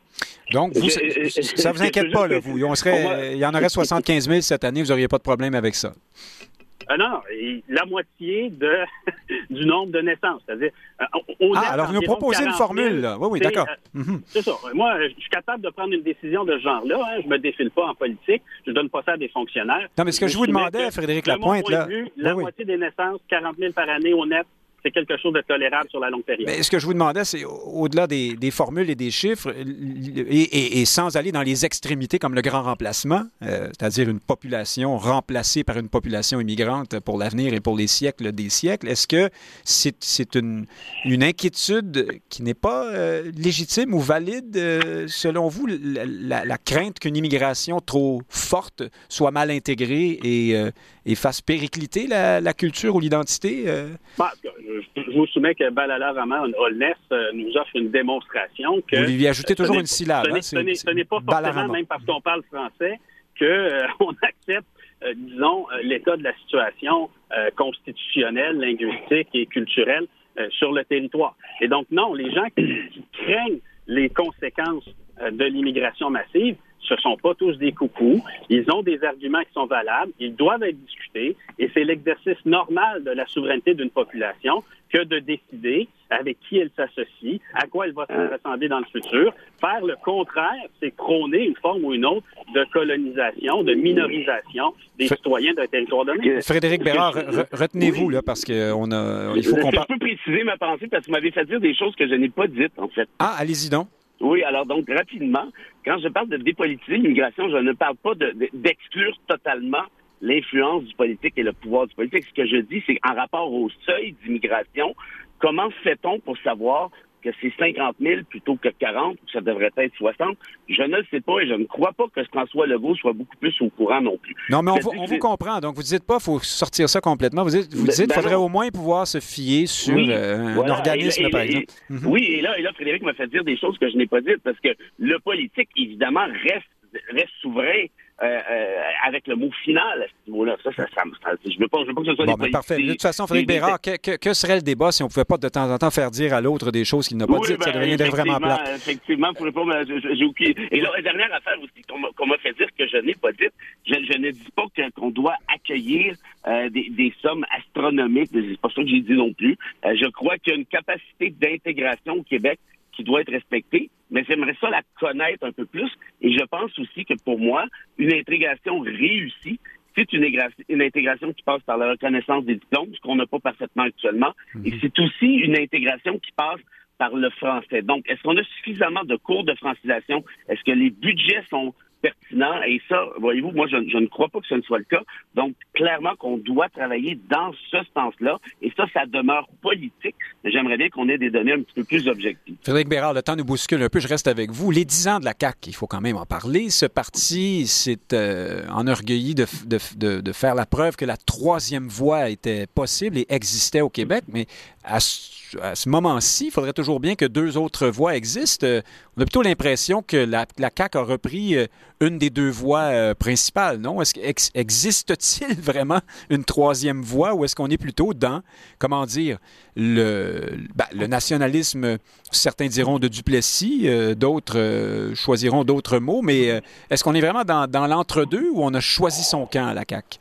Donc, vous, ça ne vous inquiète pas, là, vous? il y en aurait 75 000 cette année, vous n'auriez pas de problème avec ça. Ah non, la moitié de, du nombre de naissances. C'est-à-dire, euh, ah, alors vous nous proposez une formule, là. Oui, oui, d'accord. Euh, mhm. C'est ça. Moi, je suis capable de prendre une décision de ce genre-là. Hein. Je me défile pas en politique. Je donne pas ça à des fonctionnaires. Non, mais ce que je, vous demandais, Frédéric Lapointe, là. la moitié des naissances, 40 000 par année au net, c'est quelque chose de tolérable sur la longue période. Mais ce que je vous demandais, c'est au-delà des, formules et des chiffres, et, sans aller dans les extrémités comme le grand remplacement, euh, c'est-à-dire une population remplacée par une population immigrante pour l'avenir et pour les siècles des siècles, est-ce que c'est une, une, inquiétude qui n'est pas euh, légitime ou valide, euh, selon vous, la, crainte qu'une immigration trop forte soit mal intégrée et, et fasse péricliter la, culture ou l'identité? Bah, je vous soumets que Balala Raman Holness euh, nous offre une démonstration que. Vous lui ajoutez toujours une syllabe. Ce n'est hein, pas forcément, même parce qu'on parle français, qu'on euh, accepte, euh, disons, l'état de la situation constitutionnelle, linguistique et culturelle sur le territoire. Et donc, non, les gens qui craignent les conséquences de l'immigration massive, ce sont pas tous des coucous. Ils ont des arguments qui sont valables. Ils doivent être discutés. Et c'est l'exercice normal de la souveraineté d'une population que de décider avec qui elle s'associe, à quoi elle va se ressembler dans le futur. Faire le contraire, c'est prôner une forme ou une autre de colonisation, de minorisation des citoyens d'un territoire donné. Frédéric Bérard, retenez-vous, là, parce qu'on a, il faut qu'on Je peux préciser ma pensée? Parce que vous m'avez fait dire des choses que je n'ai pas dites, en fait. Ah, allez-y donc. Oui, alors donc rapidement, quand je parle de dépolitiser l'immigration, je ne parle pas d'exclure totalement l'influence du politique et le pouvoir du politique. Ce que je dis, c'est en rapport au seuil d'immigration, comment fait-on pour savoir que c'est 50 000 plutôt que 40, ou ça devrait être 60. Je ne le sais pas et je ne crois pas que François Legault soit beaucoup plus au courant non plus. Non, mais on, vous, comprend. Donc, vous ne dites pas qu'il faut sortir ça complètement. Vous dites, vous ben, dites ben faudrait au moins pouvoir se fier sur euh, un organisme, par exemple. Mhm. Oui, et là, et là, Frédéric m'a fait dire des choses que je n'ai pas dites parce que le politique, évidemment, reste, reste souverain avec le mot final à ce niveau-là. Ça, ça, ça, je veux pas, je veux pas que ce soit bon, des Parfait. De toute façon, Frédéric Bérard, que, que, serait le débat si on pouvait pas de temps en temps faire dire à l'autre des choses qu'il n'a pas dites? ça ben, deviendrait vraiment plat. Effectivement, pour répondre, j'ai oublié. Et la dernière affaire aussi qu'on m'a fait dire que je n'ai pas dit, je, je, ne dis pas qu'on doit accueillir des, des, sommes astronomiques. C'est pas ça que j'ai dit non plus. je crois qu'il y a une capacité d'intégration au Québec qui doit être respectée, mais j'aimerais ça la connaître un peu plus. Et je pense aussi que pour moi, une intégration réussie, c'est une, une, intégration qui passe par la reconnaissance des diplômes, ce qu'on n'a pas parfaitement actuellement. Et mhm. c'est aussi une intégration qui passe par le français. Donc, est-ce qu'on a suffisamment de cours de francisation? Est-ce que les budgets sont pertinent. Et ça, voyez-vous, moi, je, ne crois pas que ce ne soit le cas. Donc, clairement qu'on doit travailler dans ce sens-là. Et ça, ça demeure politique. J'aimerais bien qu'on ait des données un petit peu plus objectives. Frédéric Bérard, le temps nous bouscule un peu. Je reste avec vous. Les dix ans de la CAQ, il faut quand même en parler. Ce parti s'est euh, enorgueilli de, de, de, faire la preuve que la troisième voie était possible et existait au Québec. Mais à à ce moment-ci, il faudrait toujours bien que deux autres voies existent. Euh, on a plutôt l'impression que la, la, CAQ a repris euh, une des deux voies euh, principales, non? Existe-t-il vraiment une troisième voie ou est-ce qu'on est plutôt dans, comment dire, le, ben, nationalisme, certains diront de Duplessis, d'autres choisiront d'autres mots, mais est-ce qu'on est vraiment dans, dans l'entre-deux ou on a choisi son camp à la CAQ?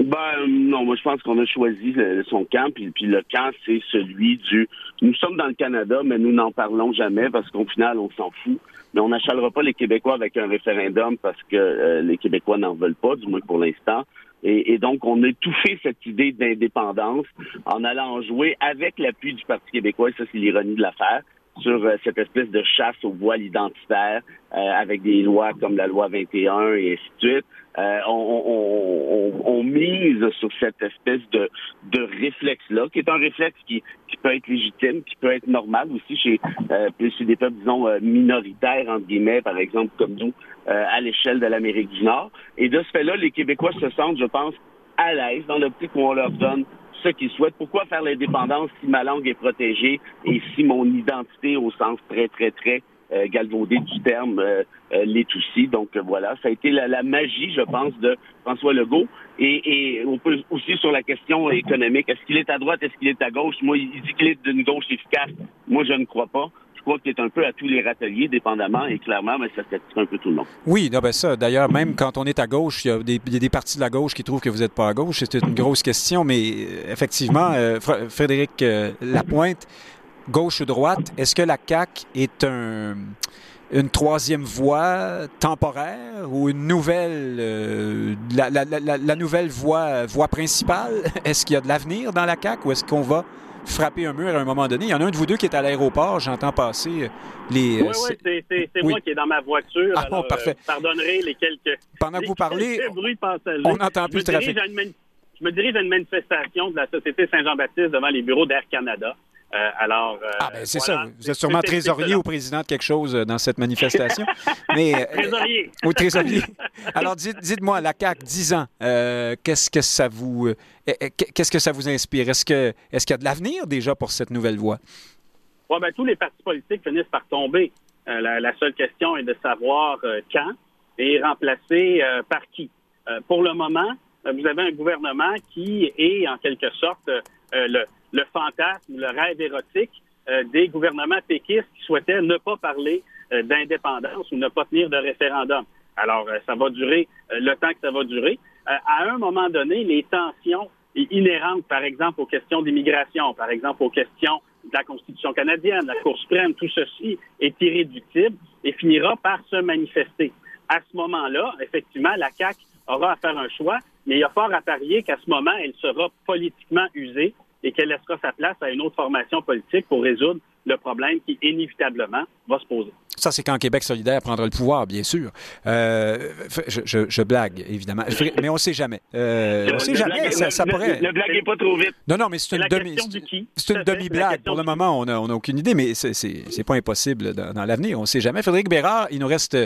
Ben non, moi je pense qu'on a choisi son camp, puis, le camp c'est celui du. Nous sommes dans le Canada, mais nous n'en parlons jamais parce qu'au final on s'en fout. Mais on n'achalera pas les Québécois avec un référendum parce que euh, les Québécois n'en veulent pas, du moins pour l'instant. Et, donc, on a étouffé cette idée d'indépendance en allant jouer avec l'appui du Parti québécois, et ça c'est l'ironie de l'affaire, sur euh, cette espèce de chasse aux voiles identitaires euh, avec des lois comme la loi 21 et ainsi de suite. Euh, on, on, on, mise sur cette espèce de, de réflexe-là, qui est un réflexe qui, qui peut être légitime, qui peut être normal aussi chez, euh, chez des peuples, disons, minoritaires, entre guillemets, par exemple, comme nous, à l'échelle de l'Amérique du Nord. Et de ce fait-là, les Québécois se sentent, je pense, à l'aise dans l'optique où on leur donne ce qu'ils souhaitent. Pourquoi faire l'indépendance si ma langue est protégée et si mon identité au sens très, très, très euh, galvaudé du terme euh, euh, l'est aussi. Donc voilà, ça a été la, magie, je pense, de François Legault. Et, et on peut aussi sur la question économique, est-ce qu'il est à droite, est-ce qu'il est à gauche? Moi, il dit qu'il est d'une gauche efficace. Moi, je ne crois pas crois qu'il est un peu à tous les râteliers, dépendamment, et clairement, mais ça satisfait un peu tout le monde. Oui, non, ben ça, d'ailleurs, même quand on est à gauche, il y, a des, des partis de la gauche qui trouvent que vous n'êtes pas à gauche. C'est une grosse question, mais euh, effectivement, euh, Frédéric euh, Lapointe, gauche ou droite, est-ce que la CAQ est un une troisième voie temporaire ou une nouvelle, la, la, la, la, nouvelle voie, voie principale? Est-ce qu'il y a de l'avenir dans la CAQ ou est-ce qu'on va frapper un mur à un moment donné? Il y en a un de vous deux qui est à l'aéroport, j'entends passer euh, les... Oui, euh, oui, c'est moi qui est dans ma voiture. Ah, bon, parfait. Euh, pardonnerez les quelques... Pendant que vous parlez, on n'entend plus le trafic. je me dirige à une manifestation de la Société Saint-Jean-Baptiste devant les bureaux d'Air Canada. Euh, alors, euh, ah, ben c'est ça. Vous êtes sûrement trésorier ou président de quelque chose euh, dans cette manifestation. Mais, trésorier. oui, trésorier. Alors, dites, moi la CAQ, 10 ans, qu'est-ce que ça vous qu'est-ce que ça vous inspire? Est-ce que est-ce qu'il y a de l'avenir déjà pour cette nouvelle voie? Ouais, ben, tous les partis politiques finissent par tomber. La, seule question est de savoir quand et remplacer par qui. pour le moment, vous avez un gouvernement qui est en quelque sorte le, le fantasme, le rêve érotique euh, des gouvernements péquistes qui souhaitaient ne pas parler euh, d'indépendance ou ne pas tenir de référendum. Alors, euh, ça va durer le temps que ça va durer. à un moment donné, les tensions inhérentes, par exemple, aux questions d'immigration, par exemple, aux questions de la Constitution canadienne, la Cour suprême, tout ceci est irréductible et finira par se manifester. À ce moment-là, effectivement, la CAQ aura à faire un choix, mais il y a fort à parier qu'à ce moment, elle sera politiquement usée et qu'elle laissera sa place à une autre formation politique pour résoudre le problème qui inévitablement va se poser. Ça, c'est quand Québec solidaire prendra le pouvoir, bien sûr. Euh, je, blague, évidemment. Mais on ne sait jamais. Euh, on ne sait jamais. ça, pourrait... Ne, blaguez pas trop vite. Non, non, mais c'est une, demi... c'est une demi-blague. Pour le moment, on n'a aucune idée, mais c'est pas impossible dans, l'avenir. On ne sait jamais. Frédéric Bérard, il nous reste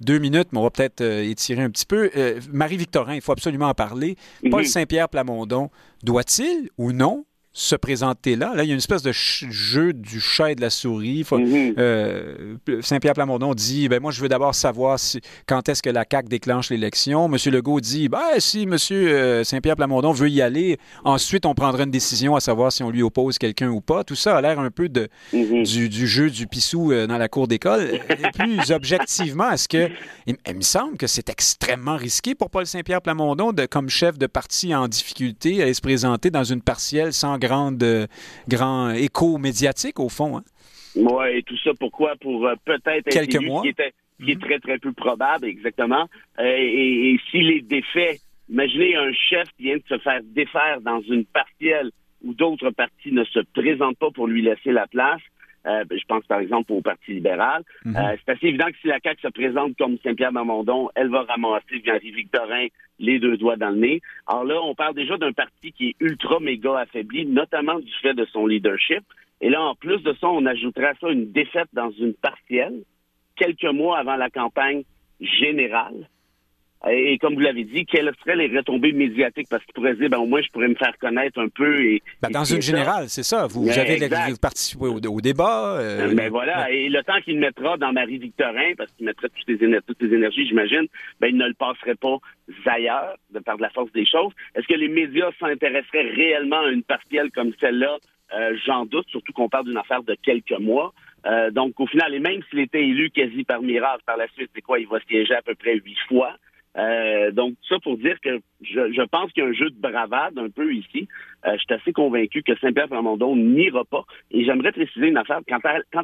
deux minutes, mais on va peut-être euh, étirer un petit peu. Marie-Victorin, il faut absolument en parler. Paul Saint-Pierre Plamondon, doit-il ou non se présenter là. Là, il y a une espèce de jeu du chat et de la souris. Mm-hmm. Euh, Saint-Pierre Plamondon dit ben moi, je veux d'abord savoir si, quand est-ce que la CAQ déclenche l'élection. M. Legault dit ben, si M. Euh, Saint-Pierre Plamondon veut y aller, ensuite, on prendra une décision à savoir si on lui oppose quelqu'un ou pas. Tout ça a l'air un peu de, mm-hmm. du, jeu du pissou euh, dans la cour d'école. Et plus objectivement, est-ce que. Il, me semble que c'est extrêmement risqué pour Paul Saint-Pierre Plamondon, de, comme chef de parti en difficulté, aller se présenter dans une partielle sans grande, euh, grand écho médiatique, au fond. Hein? Oui, et tout ça pourquoi? Pour euh, peut-être Quelques mois. Qui, était, qui est mhm. très, très peu probable, exactement. Euh, et, et s'il est défait, imaginez un chef qui vient de se faire défaire dans une partielle où d'autres partis ne se présentent pas pour lui laisser la place. Euh, je pense par exemple au Parti libéral. Mhm. Euh, c'est assez évident que si la CAQ se présente comme Saint-Pierre-Mamondon, elle va ramasser Victorin les deux doigts dans le nez. Alors là, on parle déjà d'un parti qui est ultra méga affaibli, notamment du fait de son leadership. Et là, en plus de ça, on ajouterait à ça une défaite dans une partielle, quelques mois avant la campagne générale. Et comme vous l'avez dit, quelles seraient les retombées médiatiques? Parce qu'il pourrait dire, ben, au moins, je pourrais me faire connaître un peu. Et, ben, dans une générale, c'est ça. Vous, avez participé au, débat. Euh, ben, voilà. Et le temps qu'il mettra dans Marie-Victorin, parce qu'il mettrait toutes les énergies, j'imagine, ben, il ne le passerait pas ailleurs, de par de la force des choses. Est-ce que les médias s'intéresseraient réellement à une partielle comme celle-là? Euh, j'en doute, surtout qu'on parle d'une affaire de quelques mois. Euh, donc, au final, et même s'il était élu quasi par miracle par la suite, c'est quoi? Il va siéger à peu près huit fois. Euh, donc, ça pour dire que je, pense qu'il y a un jeu de bravade un peu ici. Euh, je suis assez convaincu que Saint-Pierre-Plamondon n'ira pas. Et j'aimerais préciser une affaire. Quant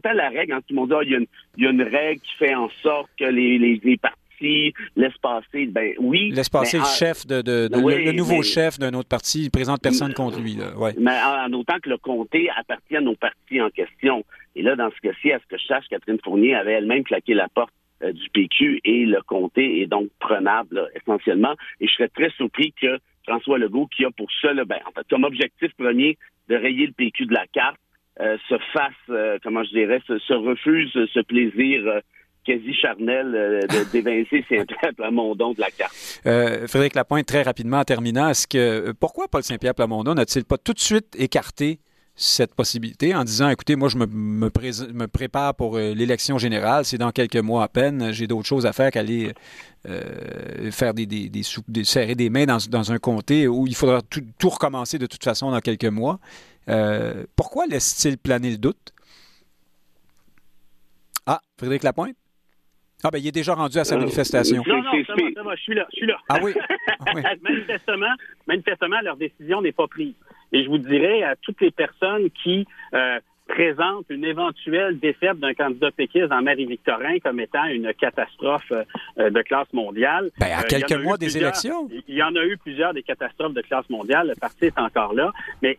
à, la règle, tout le monde dit, ah, il, y a une, règle qui fait en sorte que les, les, partis laissent passer. Ben oui. Laisse passer le chef de, le, nouveau chef d'un autre parti. Il présente personne contre lui. Mais en, autant que le comté appartienne au parti en question. Et là, dans ce cas-ci, à ce que je sache, Catherine Fournier avait elle-même claqué la porte euh, du PQ et le comté est donc prenable essentiellement. Et je serais très surpris que François Legault, qui a pour ça, ben, en fait, comme objectif premier de rayer le PQ de la carte, euh, se fasse, euh, comment je dirais, se, refuse ce plaisir quasi charnel d'évincer Saint-Pierre Plamondon de la carte. Frédéric Lapointe, très rapidement en terminant, est-ce que pourquoi Paul Saint-Pierre Plamondon n'a-t-il pas tout de suite écarté cette possibilité en disant écoutez, moi, je me, me, prépare pour euh, l'élection générale, c'est dans quelques mois à peine, j'ai d'autres choses à faire qu'aller euh, faire des, des, des, serrer des mains dans, dans, un comté où il faudra tout, tout, recommencer de toute façon dans quelques mois. Euh, pourquoi laisse-t-il planer le doute? Ah, Frédéric Lapointe? Ah, ben, il est déjà rendu à sa manifestation. Non, non, ça va, ça va, je suis là, je suis là. Ah oui? Ah manifestement, manifestement, leur décision n'est pas prise. Et je vous dirais à toutes les personnes qui euh, présentent une éventuelle défaite d'un candidat péquiste dans Marie-Victorin comme étant une catastrophe euh, de classe mondiale. Ben, à euh, quelques mois des élections. Il y en a eu plusieurs des catastrophes de classe mondiale. Le parti est encore là. Mais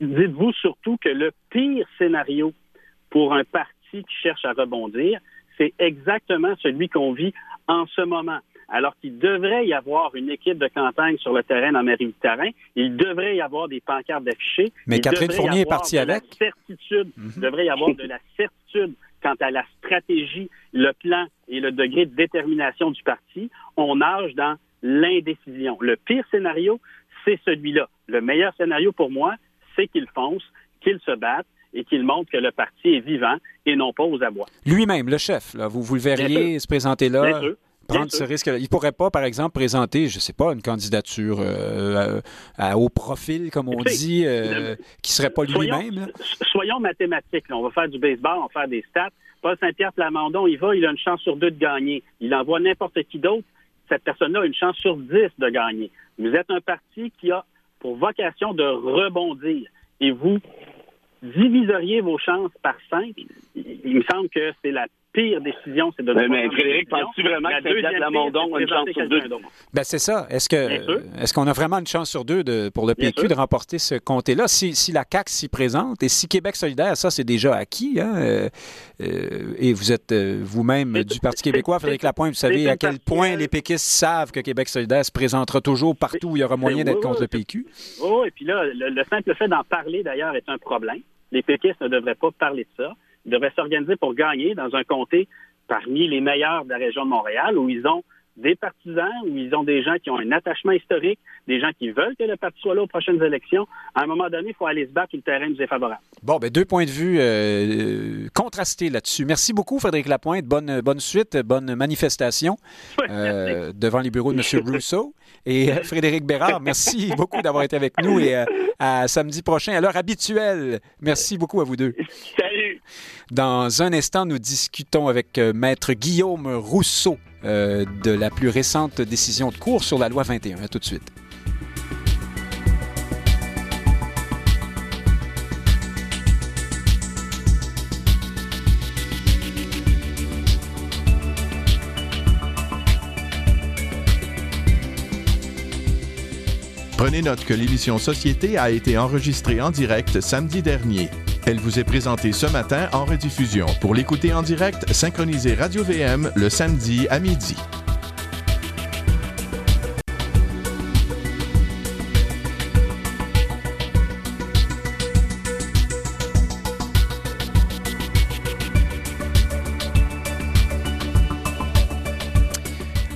dites-vous surtout que le pire scénario pour un parti qui cherche à rebondir, c'est exactement celui qu'on vit en ce moment alors qu'il devrait y avoir une équipe de campagne sur le terrain dans Marie-Victorin. Il devrait y avoir des pancartes affichées. Mais Catherine Fournier est partie avec. certitude. Mhm. Il devrait y avoir de la certitude quant à la stratégie, le plan et le degré de détermination du parti. On nage dans l'indécision. Le pire scénario, c'est celui-là. Le meilleur scénario pour moi, c'est qu'il fonce, qu'il se batte et qu'il montre que le parti est vivant et non pas aux abois. Lui-même, le chef, là, vous, vous le verriez se présenter là prendre ce risque. Il ne pourrait pas, par exemple, présenter, je ne sais pas, une candidature euh, à, haut profil, comme on dit, euh, qui ne serait pas lui-même. Soyons mathématiques. On va faire du baseball, on va faire des stats. Paul Saint-Pierre Plamondon, il va, il a une chance sur deux de gagner. Il envoie n'importe qui d'autre. Cette personne-là a une chance sur dix de gagner. Vous êtes un parti qui a pour vocation de rebondir. Et vous diviseriez vos chances par cinq. Il me semble que c'est la pire décision, c'est de mais, mais Frédéric, penses-tu vraiment que Saint-Pierre Plamondon a une chance sur deux? Ben, c'est ça. Est-ce que est-ce qu'on a vraiment une chance sur deux de, pour le PQ de remporter ce comté-là? Si, si, la CAQ s'y présente et si Québec solidaire, ça, c'est déjà acquis. Hein? Euh, euh, et vous êtes euh, vous-même du Parti québécois, Frédéric Lapointe, vous savez à quel point les péquistes savent que Québec solidaire se présentera toujours partout où il y aura moyen d'être contre le PQ. Oh, et puis là, le simple fait d'en parler, d'ailleurs, est un problème. Les péquistes ne devraient pas parler de ça. Devraient s'organiser pour gagner dans un comté parmi les meilleurs de la région de Montréal où ils ont des partisans ou ils ont des gens qui ont un attachement historique, des gens qui veulent que le parti soit là aux prochaines élections. À un moment donné, il faut aller se battre et le terrain nous est favorable. Bon, ben deux points de vue euh, contrastés là-dessus. Merci beaucoup, Frédéric Lapointe. Bonne, bonne suite, bonne manifestation euh, devant les bureaux de M. Rousseau. Et euh, Frédéric Bérard, merci beaucoup d'avoir été avec nous et à samedi prochain à l'heure habituelle. Merci beaucoup à vous deux. Salut. Dans un instant, nous discutons avec Maître Guillaume Rousseau euh, de la plus récente décision de cours sur la loi 21. À tout de suite. Prenez note que l'émission Société a été enregistrée en direct samedi dernier. Elle vous est présentée ce matin en rediffusion. Pour l'écouter en direct, synchronisez Radio VM le samedi à midi.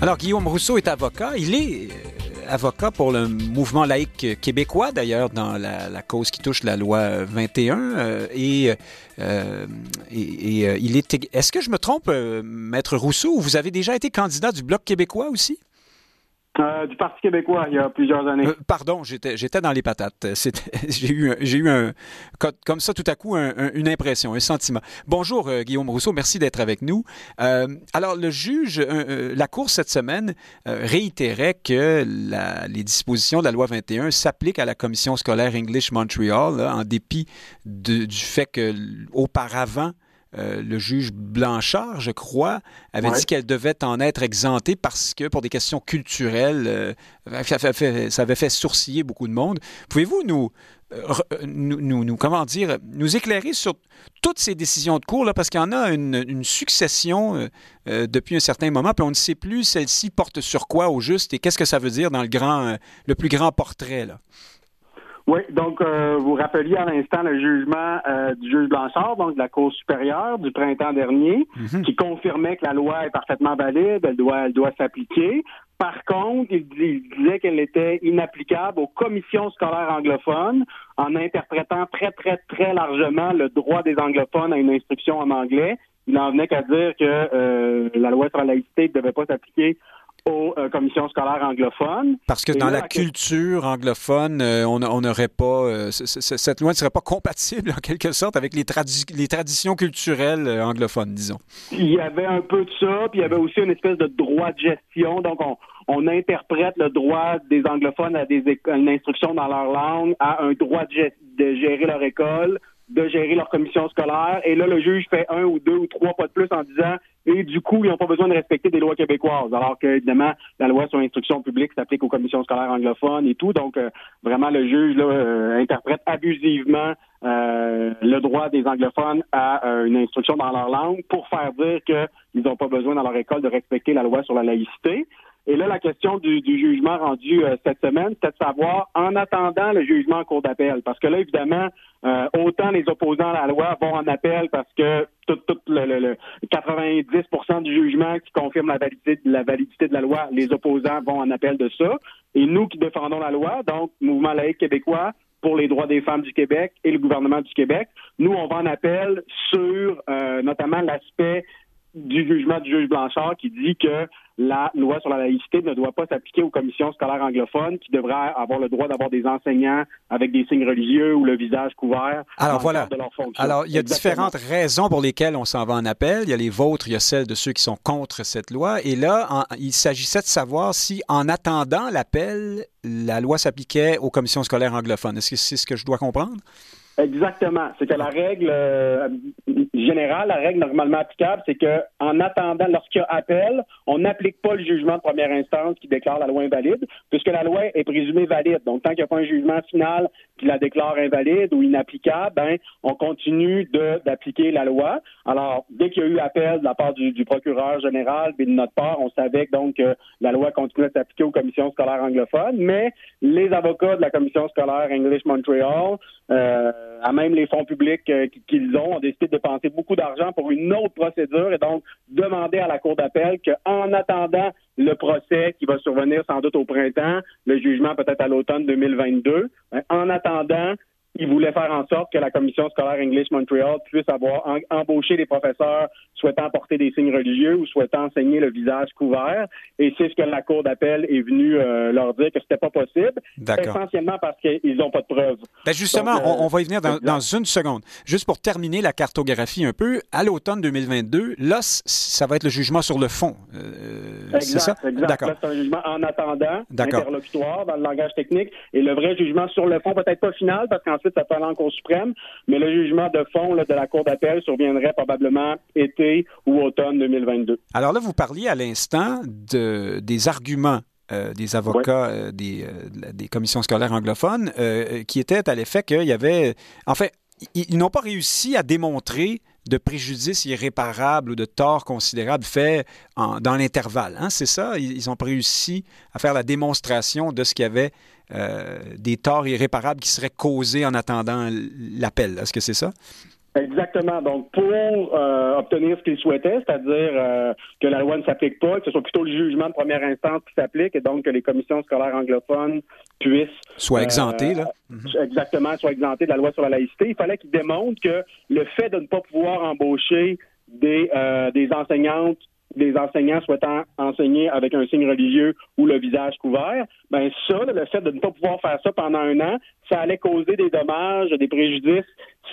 Alors, Guillaume Rousseau est avocat. Il est avocat pour le mouvement laïque québécois, d'ailleurs, dans la, cause qui touche la loi 21. Euh, et, euh, et, euh, il est. Est-ce que je me trompe, Maître Rousseau, ou vous avez déjà été candidat du Bloc québécois aussi? Euh, du Parti québécois, il y a plusieurs années. Euh, pardon, j'étais, dans les patates. j'ai eu, comme ça tout à coup une impression, un sentiment. Bonjour euh, Guillaume Rousseau, merci d'être avec nous. alors le juge, la Cour cette semaine réitérait que les dispositions de la loi 21 s'appliquent à la commission scolaire English Montreal, en dépit du fait que auparavant euh, le juge Blanchard, je crois, avait dit qu'elle devait en être exemptée parce que pour des questions culturelles, euh, ça, avait fait sourciller beaucoup de monde. Pouvez-vous nous, euh, nous, nous, comment dire, nous éclairer sur toutes ces décisions de cours, là, parce qu'il y en a une, succession depuis un certain moment, puis on ne sait plus celle-ci porte sur quoi au juste et qu'est-ce que ça veut dire dans le grand, le plus grand portrait, là. Oui, donc euh, vous rappeliez à l'instant le jugement euh, du juge Blanchard, donc de la Cour supérieure du printemps dernier, mhm. qui confirmait que la loi est parfaitement valide, elle doit, elle doit s'appliquer. Par contre, il, disait qu'elle était inapplicable aux commissions scolaires anglophones en interprétant très, très, très largement le droit des anglophones à une instruction en anglais. Il n'en venait qu'à dire que euh, la loi sur la laïcité ne devait pas s'appliquer aux euh, commissions scolaires anglophones. Parce que dans la, culture anglophone, euh, on n'aurait pas euh, cette loi ne serait pas compatible en quelque sorte avec les, les traditions culturelles anglophones, disons. Il y avait un peu de ça, puis il y avait aussi une espèce de droit de gestion. Donc on, on interprète le droit des anglophones à, des, une instruction dans leur langue, à un droit de, de gérer leur école, de gérer leur commission scolaire. Et là, le juge fait un ou deux ou trois pas de plus en disant et du coup, ils n'ont pas besoin de respecter des lois québécoises, alors que évidemment, la loi sur l'instruction publique s'applique aux commissions scolaires anglophones et tout. Donc, euh, vraiment, le juge là, euh, interprète abusivement euh, le droit des anglophones à une instruction dans leur langue pour faire dire qu'ils n'ont pas besoin dans leur école de respecter la loi sur la laïcité. Et là, la question du, jugement rendu euh, cette semaine, c'est de savoir, en attendant le jugement en cour d'appel, parce que là, évidemment, euh, autant les opposants à la loi vont en appel parce que tout, le, 90% du jugement qui confirme la validité, la validité de la loi, les opposants vont en appel de ça. Et nous qui défendons la loi, donc Mouvement laïque québécois, pour les droits des femmes du Québec et le gouvernement du Québec. Nous, on va en appel sur euh, notamment l'aspect du jugement du juge Blanchard qui dit que la loi sur la laïcité ne doit pas s'appliquer aux commissions scolaires anglophones qui devraient avoir le droit d'avoir des enseignants avec des signes religieux ou le visage couvert. Alors voilà. Alors il y a différentes raisons pour lesquelles on s'en va en appel. Il y a les vôtres, il y a celles de ceux qui sont contre cette loi. Et là, il s'agissait de savoir si, en attendant l'appel, la loi s'appliquait aux commissions scolaires anglophones. Est-ce que c'est ce que je dois comprendre? Exactement. C'est que la règle euh, générale, la règle normalement applicable, c'est que en attendant, lorsqu'il y a appel, on n'applique pas le jugement de première instance qui déclare la loi invalide, puisque la loi est présumée valide. Donc, tant qu'il n'y a pas un jugement final qui la déclare invalide ou inapplicable, ben, on continue d'appliquer la loi. Alors, dès qu'il y a eu appel de la part du, procureur général et de notre part, on savait donc que la loi continuait à s'appliquer aux commissions scolaires anglophones, mais les avocats de la commission scolaire English Montreal euh, à même les fonds publics qu'ils ont, ont décidé de dépenser beaucoup d'argent pour une autre procédure et donc demander à la Cour d'appel qu'en attendant le procès qui va survenir sans doute au printemps, le jugement peut-être à l'automne 2022, ben, en attendant, il voulait faire en sorte que la commission scolaire English Montreal puisse avoir embauché des professeurs souhaitant porter des signes religieux ou souhaitant enseigner le visage couvert. Et c'est ce que la Cour d'appel est venue euh, leur dire que c'était pas possible. Essentiellement parce qu'ils n'ont pas de preuves. Ben justement, on, va y venir dans, dans, une seconde. Juste pour terminer la cartographie un peu, à l'automne 2022, là, ça va être le jugement sur le fond. Euh, c'est ça? Exact. c'est un jugement en attendant, interlocutoire dans le langage technique. Et le vrai jugement sur le fond, peut-être pas final, parce qu'ensuite, ça peut aller en Cour suprême, mais le jugement de fond de la Cour d'appel surviendrait probablement été ou automne 2022. Alors là, vous parliez à l'instant de, des arguments euh, des avocats euh, des, euh, des, commissions scolaires anglophones qui étaient à l'effet qu'il y avait... En fait, ils, n'ont pas réussi à démontrer de préjudice irréparable ou de tort considérable fait dans l'intervalle. Hein, c'est ça? Ils n'ont pas réussi à faire la démonstration de ce qu'il y avait des torts irréparables qui seraient causés en attendant l'appel. Est-ce que c'est ça? Exactement. Donc, pour euh, obtenir ce qu'ils souhaitaient, c'est-à-dire euh, que la loi ne s'applique pas, que ce soit plutôt le jugement de première instance qui s'applique, et donc que les commissions scolaires anglophones puissent... Soient exemptées, là. Exactement, soient exemptées de la loi sur la laïcité. Il fallait qu'ils démontrent que le fait de ne pas pouvoir embaucher des, des enseignantes des enseignants souhaitant enseigner avec un signe religieux ou le visage couvert, ben ça, le fait de ne pas pouvoir faire ça pendant un an, ça allait causer des dommages, des préjudices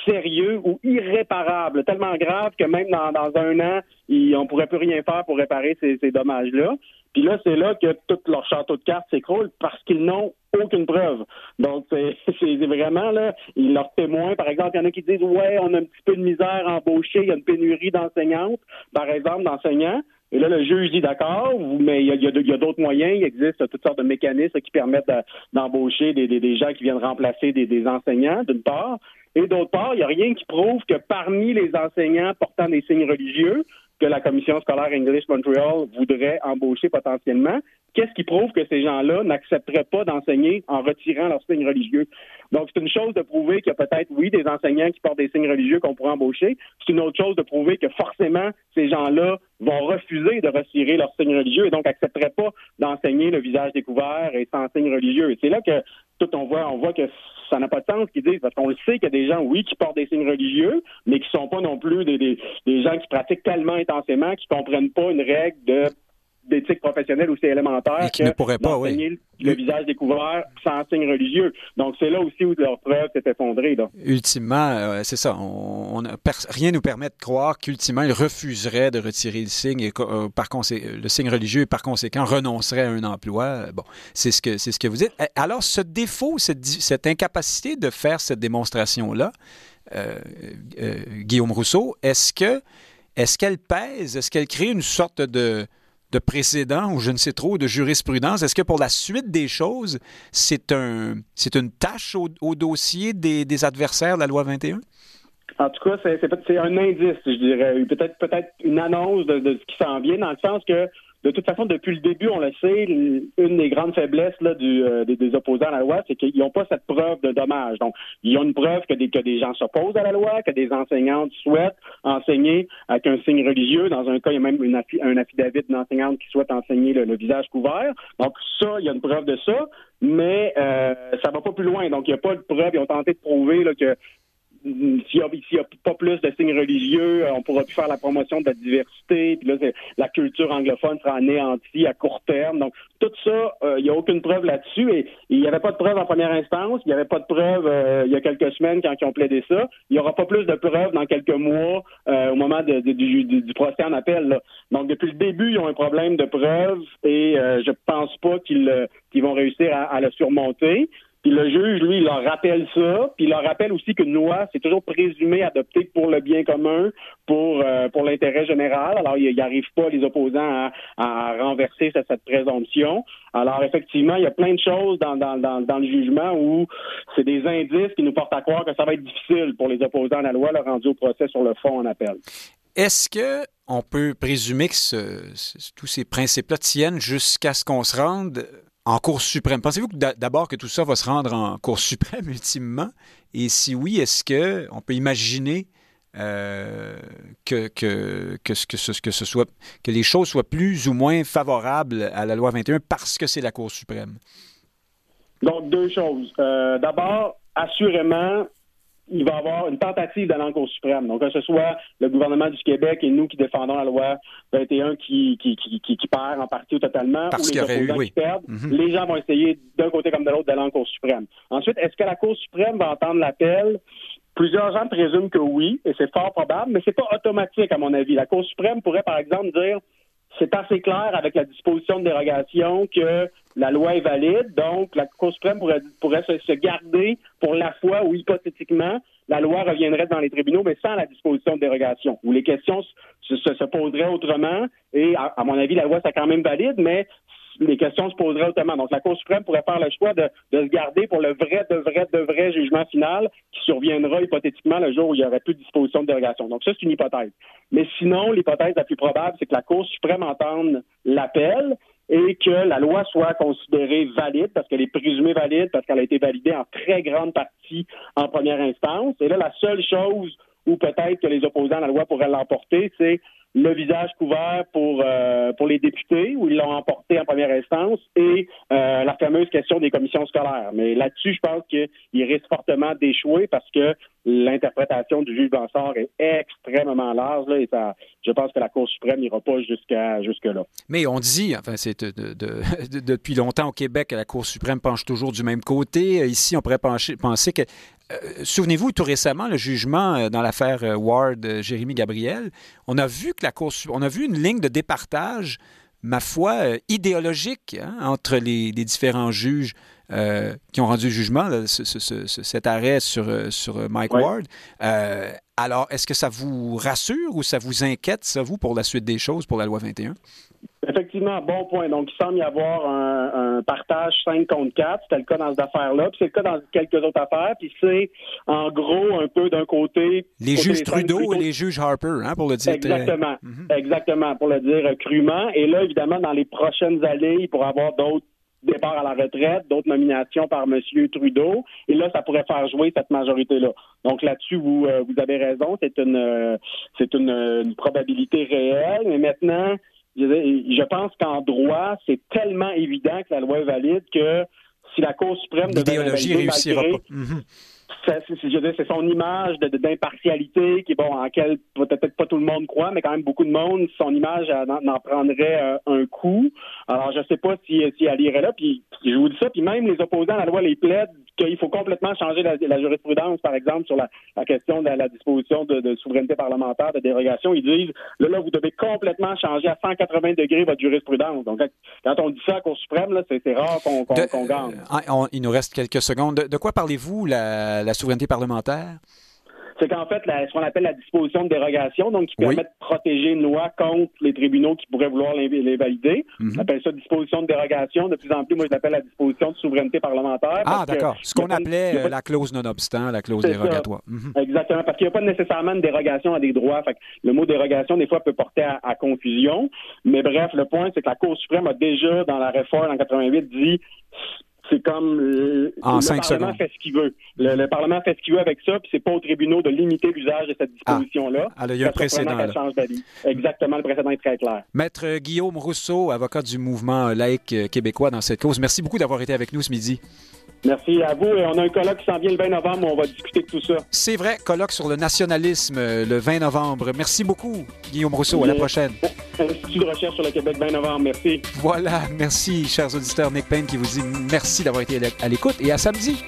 sérieux ou irréparables, tellement graves que même dans, un an, on on pourrait plus rien faire pour réparer ces, dommages-là. Puis là, c'est là que tout leur château de cartes s'écroule parce qu'ils n'ont aucune preuve. Donc, c'est vraiment, là, ils leur témoignent. Par exemple, il y en a qui disent, ouais, on a un petit peu de misère à embaucher, il y a une pénurie d'enseignantes, par exemple, d'enseignants. Et là, le juge dit d'accord, mais il y a, d'autres moyens. Il existe toutes sortes de mécanismes qui permettent d'embaucher des, gens qui viennent remplacer des, des enseignants, d'une part. Et d'autre part, il n'y a rien qui prouve que parmi les enseignants portant des signes religieux, que la commission scolaire English Montreal voudrait embaucher potentiellement, qu'est-ce qui prouve que ces gens-là n'accepteraient pas d'enseigner en retirant leur signe religieux? Donc, c'est une chose de prouver qu'il y a peut-être, oui, des enseignants qui portent des signes religieux qu'on pourrait embaucher. C'est une autre chose de prouver que forcément, ces gens-là vont refuser de retirer leur signe religieux et donc accepteraient pas d'enseigner le visage découvert et sans signe religieux. Et c'est là que tout on voit, on voit que ça n'a pas de sens qu'ils disent, parce qu'on le sait qu'il y a des gens, oui, qui portent des signes religieux, mais qui sont pas non plus des, des, des gens qui pratiquent tellement intensément qu'ils comprennent pas une règle de d'éthique professionnelle aussi élémentaire qui ne pourrait pas, oui. le visage découvert sans signe religieux. Donc, c'est là aussi où leur preuve s'est effondrée. Ultimement, euh, c'est ça. On, rien ne nous permet de croire qu'ultimement, ils refuseraient de retirer le signe et euh, par le signe religieux et par conséquent renoncerait à un emploi. Bon, c'est ce que c'est ce que vous dites. Alors, ce défaut, cette, cette incapacité de faire cette démonstration-là, euh, Guillaume Rousseau, est-ce que est-ce qu'elle pèse, est-ce qu'elle crée une sorte de de précédent ou je ne sais trop de jurisprudence. Est-ce que pour la suite des choses, c'est un une tâche au, dossier des, adversaires de la loi 21? En tout cas, c'est un indice, je dirais. Peut-être peut-être une annonce de, de ce qui s'en vient, dans le sens que de toute façon, depuis le début, on le sait, une des grandes faiblesses là, du, euh, des, opposants à la loi, c'est qu'ils n'ont pas cette preuve de dommage. Donc, ils ont une preuve que des, que des gens s'opposent à la loi, que des enseignantes souhaitent enseigner avec un signe religieux. Dans un cas, il y a même une un affidavit d'une enseignante qui souhaite enseigner le, visage couvert. Donc, ça, il y a une preuve de ça, mais euh, ça va pas plus loin. Donc, il n'y a pas de preuve. Ils ont tenté de prouver là, que s'il n'y a, pas plus de signes religieux, euh, on pourra plus faire la promotion de la diversité. Puis là, la culture anglophone sera anéantie à court terme. Donc, tout ça, euh, il n'y a aucune preuve là-dessus. Et il n'y avait pas de preuve en première instance. Il n'y avait pas de preuve euh, il y a quelques semaines quand ils ont plaidé ça. Il n'y aura pas plus de preuves dans quelques mois au moment du, procès en appel. Donc, depuis le début, ils ont un problème de preuves et je pense pas qu'ils vont réussir à le surmonter. Puis le juge, lui, il leur rappelle ça, puis il leur rappelle aussi qu'une loi, c'est toujours présumé adoptée pour le bien commun, pour euh, pour l'intérêt général. Alors, il n'arrive pas, les opposants, à, renverser cette, cette, présomption. Alors, effectivement, il y a plein de choses dans, dans, dans, dans le jugement où c'est des indices qui nous portent à croire que ça va être difficile pour les opposants à la loi, le rendu au procès sur le fond en appel. Est-ce que on peut présumer que tous ces principes-là tiennent jusqu'à ce qu'on se rende en Cour suprême. Pensez-vous d'abord que tout ça va se rendre en Cour suprême ultimement? Et si oui, est-ce qu'on peut imaginer que les choses soient plus ou moins favorables à la loi 21 parce que c'est la Cour suprême? Donc, deux choses. Euh, d'abord, assurément, il va y avoir une tentative d'aller en Cour suprême. Donc, que ce soit le gouvernement du Québec et nous qui défendons la loi 21 qui, qui, qui, qui perd en partie ou totalement, Parce ou les opposants qui perdent, mhm. les gens vont essayer d'un côté comme de l'autre d'aller en Cour suprême. Ensuite, est-ce que la Cour suprême va entendre l'appel? Plusieurs gens présument que oui, et c'est fort probable, mais c'est pas automatique, à mon avis. La Cour suprême pourrait, par exemple, dire c'est assez clair avec la disposition de dérogation que la loi est valide, donc la Cour suprême pourrait, pourrait se, garder pour la fois où, hypothétiquement, la loi reviendrait dans les tribunaux, mais sans la disposition de dérogation, où les questions se, se, poseraient autrement, et à, à, mon avis, la loi, c'est quand même valide, mais les questions se poseraient autrement. Donc, la Cour suprême pourrait faire le choix de, se garder pour le vrai, de vrai, de vrai jugement final qui surviendra hypothétiquement le jour où il n'y aurait plus de disposition de dérogation. Donc, ça, c'est une hypothèse. Mais sinon, l'hypothèse la plus probable, c'est que la Cour suprême entende l'appel et que la loi soit considérée valide parce qu'elle est présumée valide, parce qu'elle a été validée en très grande partie en première instance. Et là, la seule chose où peut-être que les opposants à la loi pourraient l'emporter, c'est le visage couvert pour euh, pour les députés où ils l'ont emporté en première instance et euh, la fameuse question des commissions scolaires. Mais là-dessus, je pense qu'il risque fortement d'échouer parce que l'interprétation du juge Bansard est extrêmement large là, et ça, je pense que la Cour suprême n'ira pas jusqu'à jusque là. Mais on dit, enfin c'est de, depuis longtemps au Québec, la Cour suprême penche toujours du même côté. Ici, on pourrait penser que euh, souvenez-vous, tout récemment, le jugement euh, dans l'affaire euh, Ward, Jérémy Gabriel, on a vu que la Cour, on a vu une ligne de départage, ma foi, idéologique hein, entre les, différents juges qui ont rendu le jugement, cet arrêt sur, sur Mike Ward. alors, est-ce que ça vous rassure ou ça vous inquiète, ça, vous, pour la suite des choses, pour la loi 21? Effectivement, bon point. Donc, il semble y avoir un, partage 5 contre 4. C'était le cas dans cette affaire-là. Puis c'est le cas dans quelques autres affaires. Puis c'est, en gros, un peu d'un côté... Les juges Trudeau, et les juges Harper, hein, pour le dire. Exactement. Mhm. Exactement, pour le dire crûment. Et là, évidemment, dans les prochaines années, il pourra y avoir d'autres départs à la retraite, d'autres nominations par M. Trudeau. Et là, ça pourrait faire jouer cette majorité-là. Donc là-dessus, vous, euh, vous avez raison. C'est une, euh, c'est une probabilité réelle. Mais maintenant je pense qu'en droit, c'est tellement évident que la loi est valide que si la Cour suprême l'idéologie réussira pas. Mhm. C'est son image d'impartialité qui, bon, en quelle peut-être pas tout le monde croit, mais quand même beaucoup de monde, son image en, prendrait euh, un coup. Alors, je sais pas si, si elle irait là. Puis, je vous dis ça, puis même les opposants à la loi les plaident qu'il faut complètement changer la, jurisprudence, par exemple, sur la, question de la, disposition de, souveraineté parlementaire, de dérogation. Ils disent, là, là, vous devez complètement changer à 180 degrés votre jurisprudence. Donc, quand on dit ça à la Cour suprême, c'est rare qu'on gagne. Euh, il nous reste quelques secondes. De, quoi parlez-vous, la souveraineté parlementaire? c'est qu'en fait, la, ce qu'on appelle la disposition de dérogation, donc qui permet de protéger une loi contre les tribunaux qui pourraient vouloir les valider. Mhm. On appelle ça disposition de dérogation. De plus en plus, moi, je l'appelle la disposition de souveraineté parlementaire. Ah, d'accord. Ce qu'on appelait la clause non-obstant, la clause dérogatoire. Mhm. Exactement, parce qu'il n'y a pas nécessairement de dérogation à des droits. Fait le mot dérogation, des fois, peut porter à, à confusion. Mais bref, le point, c'est que la Cour suprême a déjà, dans la réforme en 88, dit c'est comme le Parlement fait ce qu'il veut. Le, Parlement fait ce qu'il veut avec ça, puis c'est pas aux tribunaux de limiter l'usage de cette ah. disposition-là. Ah, il y a un précédent. Exactement, le précédent est très clair. Maître Guillaume Rousseau, avocat du mouvement laïque québécois dans cette cause, merci beaucoup d'avoir été avec nous ce midi. Merci à vous. Et on a un colloque qui s'en vient le 20 novembre où on va discuter de tout ça. C'est vrai, colloque sur le nationalisme euh, le 20 novembre. Merci beaucoup, Guillaume Rousseau. À la prochaine. Institut de recherche sur le Québec, 20 novembre. Merci. Voilà. Merci, chers auditeurs. Nick Payne qui vous dit merci d'avoir été à l'écoute et à samedi.